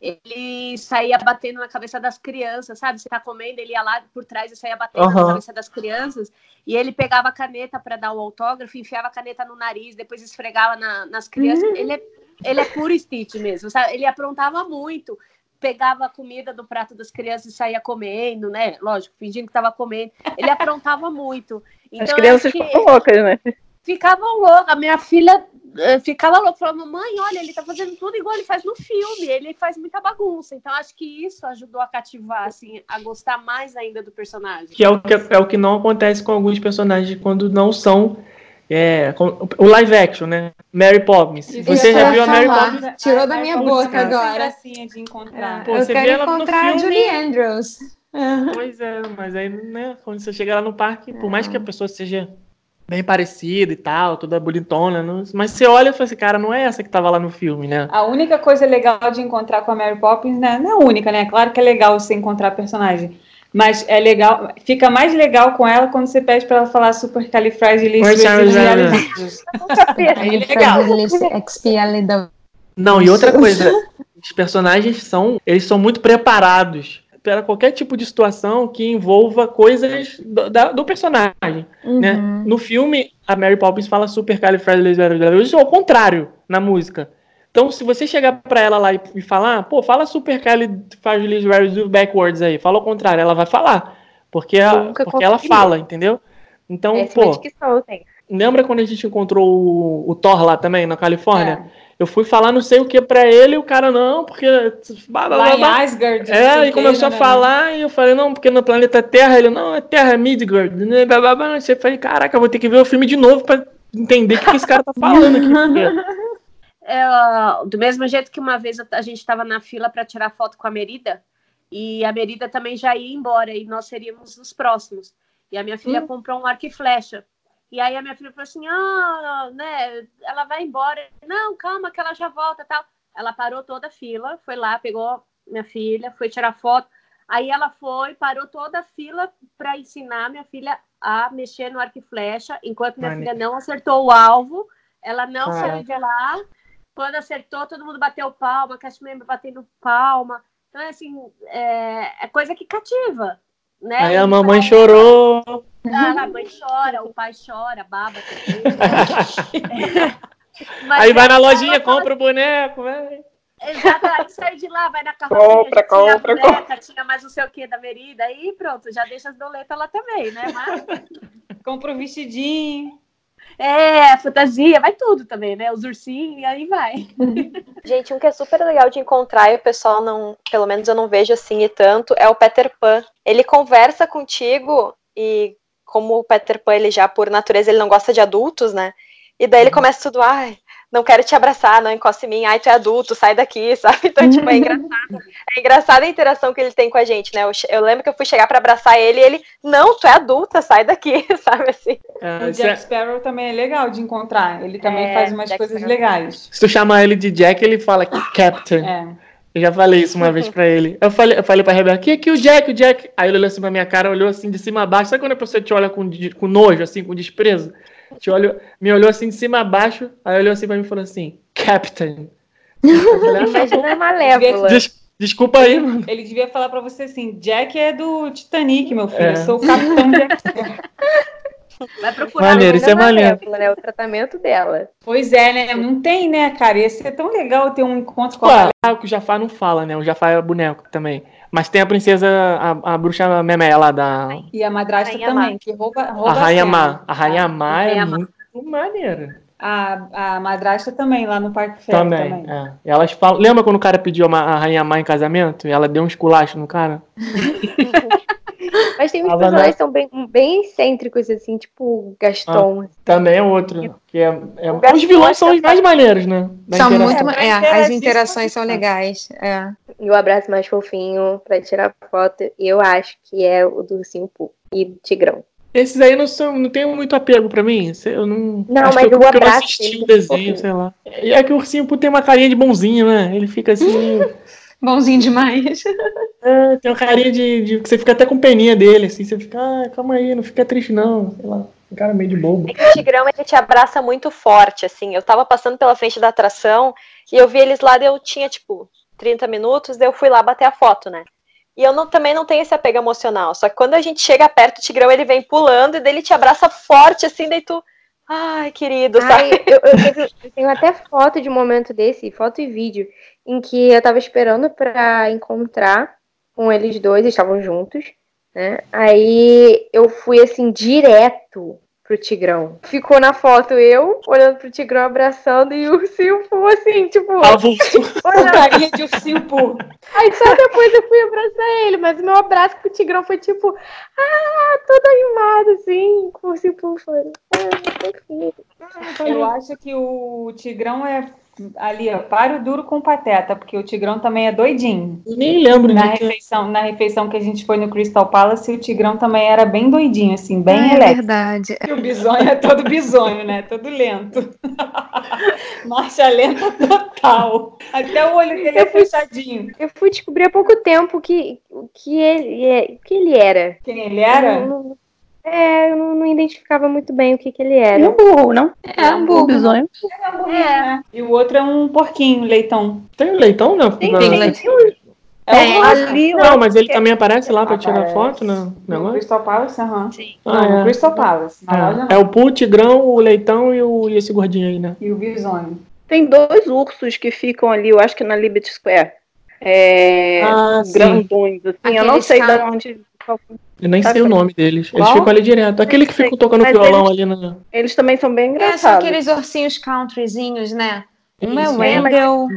ele saía batendo na cabeça das crianças, sabe? Você tá comendo, ele ia lá por trás e saía batendo na Aham. cabeça das crianças. E ele pegava a caneta para dar o autógrafo, enfiava a caneta no nariz, depois esfregava na- nas crianças. Ele, é, ele é puro Stitch mesmo, sabe? Ele aprontava muito. Pegava a comida do prato das crianças e saía comendo, né? Lógico, fingindo que estava comendo. Ele aprontava muito. As Então, eu crianças acho que- ficam loucas, né? ficavam louca. Minha filha eh, ficava louca, falava, mamãe, olha, ele tá fazendo tudo igual ele faz no filme, ele faz muita bagunça. Então, acho que isso ajudou a cativar, assim, a gostar mais ainda do personagem. Que é o que, é o que não acontece com alguns personagens quando não são. É, o live action, né? Mary Poppins. Isso Você já viu a Mary. Poppins? Tirou da minha boca agora. gracinha de encontrar. Pô, eu você quero vê ela no encontrar a filme- Julie Andrews. Pois é, mas aí, né, quando você chega lá no parque, por mais que a pessoa seja bem parecida e tal, toda bonitona, não- mas você olha e fala assim, cara, não é essa que tava lá no filme, né? A única coisa legal de encontrar com a Mary Poppins, né? Não é a única, né? Claro que é legal você encontrar personagem. Mas é legal, fica mais legal com ela quando você pede pra ela falar supercalifragilisticexpialidocious. Aí é legal. Não, e outra coisa, os personagens são, eles são muito preparados para qualquer tipo de situação que envolva coisas do, da- do personagem, né? Uhum. No filme, a Mary Poppins fala supercalifragilisticexpialidocious ao contrário na música. Então, se você chegar pra ela lá e, falar, pô, fala supercalifragilisticexpialidocious backwards aí, fala ao contrário, ela vai falar, porque, a- porque ela fala, entendeu? Então, Péssima pô. Lembra quando a gente encontrou o, o Thor lá também, na Califórnia? Eu fui falar não sei o que pra ele e o cara não, porque. blá, blá, Lá blá, blá. Asgard. É, o e começou a né, né, falar e eu falei, não, porque no planeta Terra, ele, não, é Terra, é Midgard, né, blá, blá, blá. Eu falei, caraca, eu vou ter que ver o filme de novo pra entender o que, que esse cara tá falando aqui. É, do mesmo jeito que uma vez a gente estava na fila para tirar foto com a Merida, e a Merida também já ia embora, e nós seríamos os próximos. E a minha filha Hum. comprou um arco e flecha. E aí a minha filha falou assim: ah, né, ela vai embora. Não, calma, que ela já volta tal. Ela parou toda a fila, foi lá, pegou minha filha, foi tirar foto. Aí ela foi, parou toda a fila para ensinar minha filha a mexer no arco e flecha, enquanto minha Maneiro. filha não acertou o alvo, ela não Caraca. saiu de lá. Quando acertou, todo mundo bateu palma, cast member batendo palma. Então, é assim, é, é coisa que cativa, né? Aí a mamãe chorou. Ah, a mãe chora, o pai chora, baba. Mas Aí vai na lojinha, fala- compra o boneco, velho. Exato, aí sai de lá, vai na carrocinha, Compra, já tinha a compra, boneca, tinha mais não sei o que da Merida, aí pronto, já deixa as doletas lá também, né? Mas, Compra o vestidinho. É, fantasia, vai tudo também, né? Os ursinhos, e aí vai. Gente, um que é super legal de encontrar e o pessoal não, pelo menos eu não vejo assim e tanto, é o Peter Pan. Ele conversa contigo e como o Peter Pan, ele já por natureza, ele não gosta de adultos, né? E daí ele começa tudo, ai, não quero te abraçar, não encosta em mim, ai, tu é adulto, sai daqui, sabe? Então, tipo, é engraçado. É engraçada a interação que ele tem com a gente, né? Eu, eu lembro que eu fui chegar pra abraçar ele e ele, não, tu é adulta, sai daqui, sabe assim? É, O Jack é- Sparrow também é legal de encontrar. Ele também É, faz umas Jack coisas Sparrow. legais. se tu chamar ele de Jack, ele fala Captain. É. Eu já falei isso uma vez pra ele. Eu falei, eu falei pra Rebeca, que aqui o Jack, o Jack. Aí ele olhou assim pra minha cara, olhou assim de cima a baixo. Sabe quando a pessoa te olha com, com nojo, assim, com desprezo? Te olhou, me olhou assim de cima a baixo, aí olhou assim pra mim e falou assim, Captain. Eu falei, "Ah, Imagina a Malévola. des- desculpa aí, mano. Ele devia falar pra você assim: Jack é do Titanic, meu filho. É. Eu sou o Capitão Jack. Vai procurar. Maneiro, isso é a maneiro. Né? O tratamento dela. Pois é, né? Não tem, né, cara? Ia ser tão legal ter um encontro com a Ué, o que o Jafar não fala, né? O Jafar é boneco também. Mas tem a princesa, a, a bruxa Memé lá da. E a madrasta Rainha também, Má. que rouba, rouba A Rainha. Má. A Rainha Má é Rainha Má. muito maneira. A, a madrasta também, lá no Parque Ferro Também. também. é. Elas falam. Lembra quando o cara pediu a, a Rainha Má em casamento? E ela deu um esculacho no cara? Mas tem uns personagens na- que são bem, bem excêntricos, assim, tipo o Gaston. Também é outro. Que é, é- Gaston Os vilões são os mais maneiros, né? Da São muito. pra É, as interagir, interações são legais. É. E o abraço mais fofinho pra tirar foto, eu acho que é o do Ursinho Poo e do Tigrão. Esses aí não, são, não tem muito apego pra mim. Eu não. Não, acho mas que eu, o porque eu não abraço assisti o é desenho, sei lá. E é que o ursinho Poo tem uma carinha de bonzinho, né? Ele fica assim. Bonzinho demais. é, tem uma carinha de, de. que Você fica até com peninha dele, assim. Você fica, ah, calma aí, não fica triste, não. Sei lá. Um cara meio de bobo. É que o Tigrão, ele te abraça muito forte, assim. Eu tava passando pela frente da atração e eu vi eles lá, daí eu tinha, tipo, 30 minutos, daí eu fui lá bater a foto, né? E eu não- também não tenho esse apego emocional. Só que quando a gente chega perto, o Tigrão, ele vem pulando e daí ele te abraça forte, assim, daí tu... Ai, querido, sabe? Ai, eu, eu tenho, eu tenho até foto de um momento desse, foto e vídeo, em que eu tava esperando pra encontrar com eles dois, eles estavam juntos, né? Aí eu fui assim, direto pro Tigrão. Ficou na foto eu, olhando pro Tigrão abraçando, e o foi assim, tipo, Avulso. olhando. Carinha de ursinho puro. Aí só depois eu fui abraçar ele, mas o meu abraço pro Tigrão foi tipo, ah, todo animado, assim, com o ursinho puro ah. Eu acho que o Tigrão é ali, ó, páreo duro com pateta, porque o Tigrão também é doidinho. Eu nem lembro Na refeição, na refeição que a gente foi no Crystal Palace, o Tigrão também era bem doidinho, assim, bem é elétrico. verdade. E o bisonho é todo bisonho, né? Todo lento. Marcha lenta total. Até o olho dele é fechadinho. Eu fui descobrir há pouco tempo que, que, ele, é- que ele era. Quem ele era? Eu é, eu não, não identificava muito bem o que, que ele era. E um burro, não? É um burro. bisonho. É um burrinho, né? E o outro é um porquinho, leitão. Tem o leitão, né? Tem, Na- tem. É Tem. o Rosca. Ali, Não, mas ele também aparece lá pra tirar foto, né? No Negócio? Crystal Palace, aham. Ah, Não, no é. Crystal Palace. Na loja É, não. é o Poo, o Tigrão, o Leitão e, o, e esse gordinho aí, né? E o bisonho. Tem dois ursos que ficam ali, eu acho que na Liberty Square. É, Ah, sim. grandões, assim. eu não sei de onde. Eu nem Sabe sei o nome deles. Eles Qual? ficam ali direto. Aquele que sei, ficam tocando mas violão eles- ali na. Eles também são bem É, são engraçados. aqueles ursinhos countryzinhos, né? Uma é Isso, Wendell.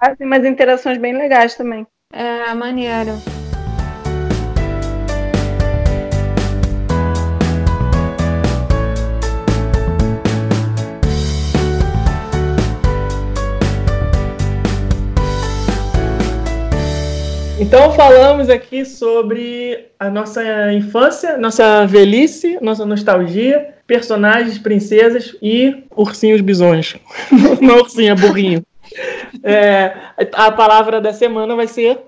Fazem umas interações bem legais também. É, maneiro. Então falamos aqui sobre a nossa infância, nossa velhice, nossa nostalgia, personagens, princesas e ursinhos bisões. Não ursinho, é burrinho. É, a palavra da semana vai ser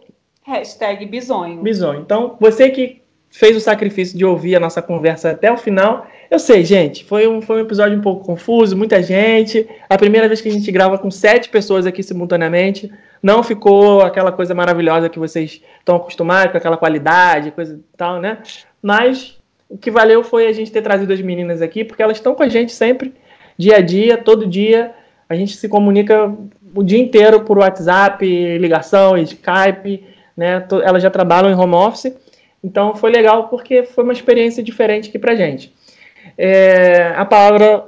Hashtag bisonho. bisonho. Então, você que fez o sacrifício de ouvir a nossa conversa até o final, eu sei, gente, foi um, foi um episódio um pouco confuso, muita gente. A primeira vez que a gente grava com sete pessoas aqui simultaneamente, não ficou aquela coisa maravilhosa que vocês estão acostumados, com aquela qualidade, coisa e tal, né? Mas o que valeu foi a gente ter trazido as meninas aqui, porque elas estão com a gente sempre, dia a dia, todo dia. A gente se comunica o dia inteiro por WhatsApp, ligação, Skype, né? Elas já trabalham em home office, então foi legal porque foi uma experiência diferente aqui pra gente. É, a palavra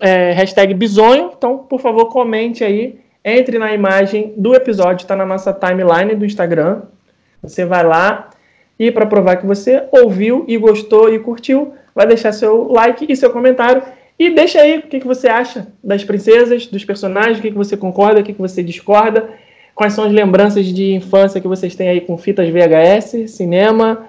é hashtag bisonho, então por favor comente aí, entre na imagem do episódio, está na nossa timeline do Instagram. Você vai lá e para provar que você ouviu e gostou e curtiu, vai deixar seu like e seu comentário. E deixa aí o que, que você acha das princesas, dos personagens, o que, que você concorda, o que, que você discorda, quais são as lembranças de infância que vocês têm aí com fitas VHS, cinema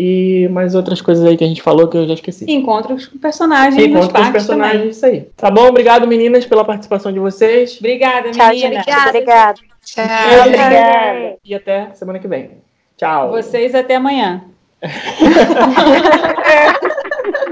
e mais outras coisas aí que a gente falou que eu já esqueci. Encontros com personagens E nos conta com parques personagens, também. isso aí. Tá bom? Obrigado, meninas, pela participação de vocês. Obrigada, Tchau, menina. gente. Obrigada. Tchau. Obrigada. E até semana que vem. Tchau. Vocês até amanhã.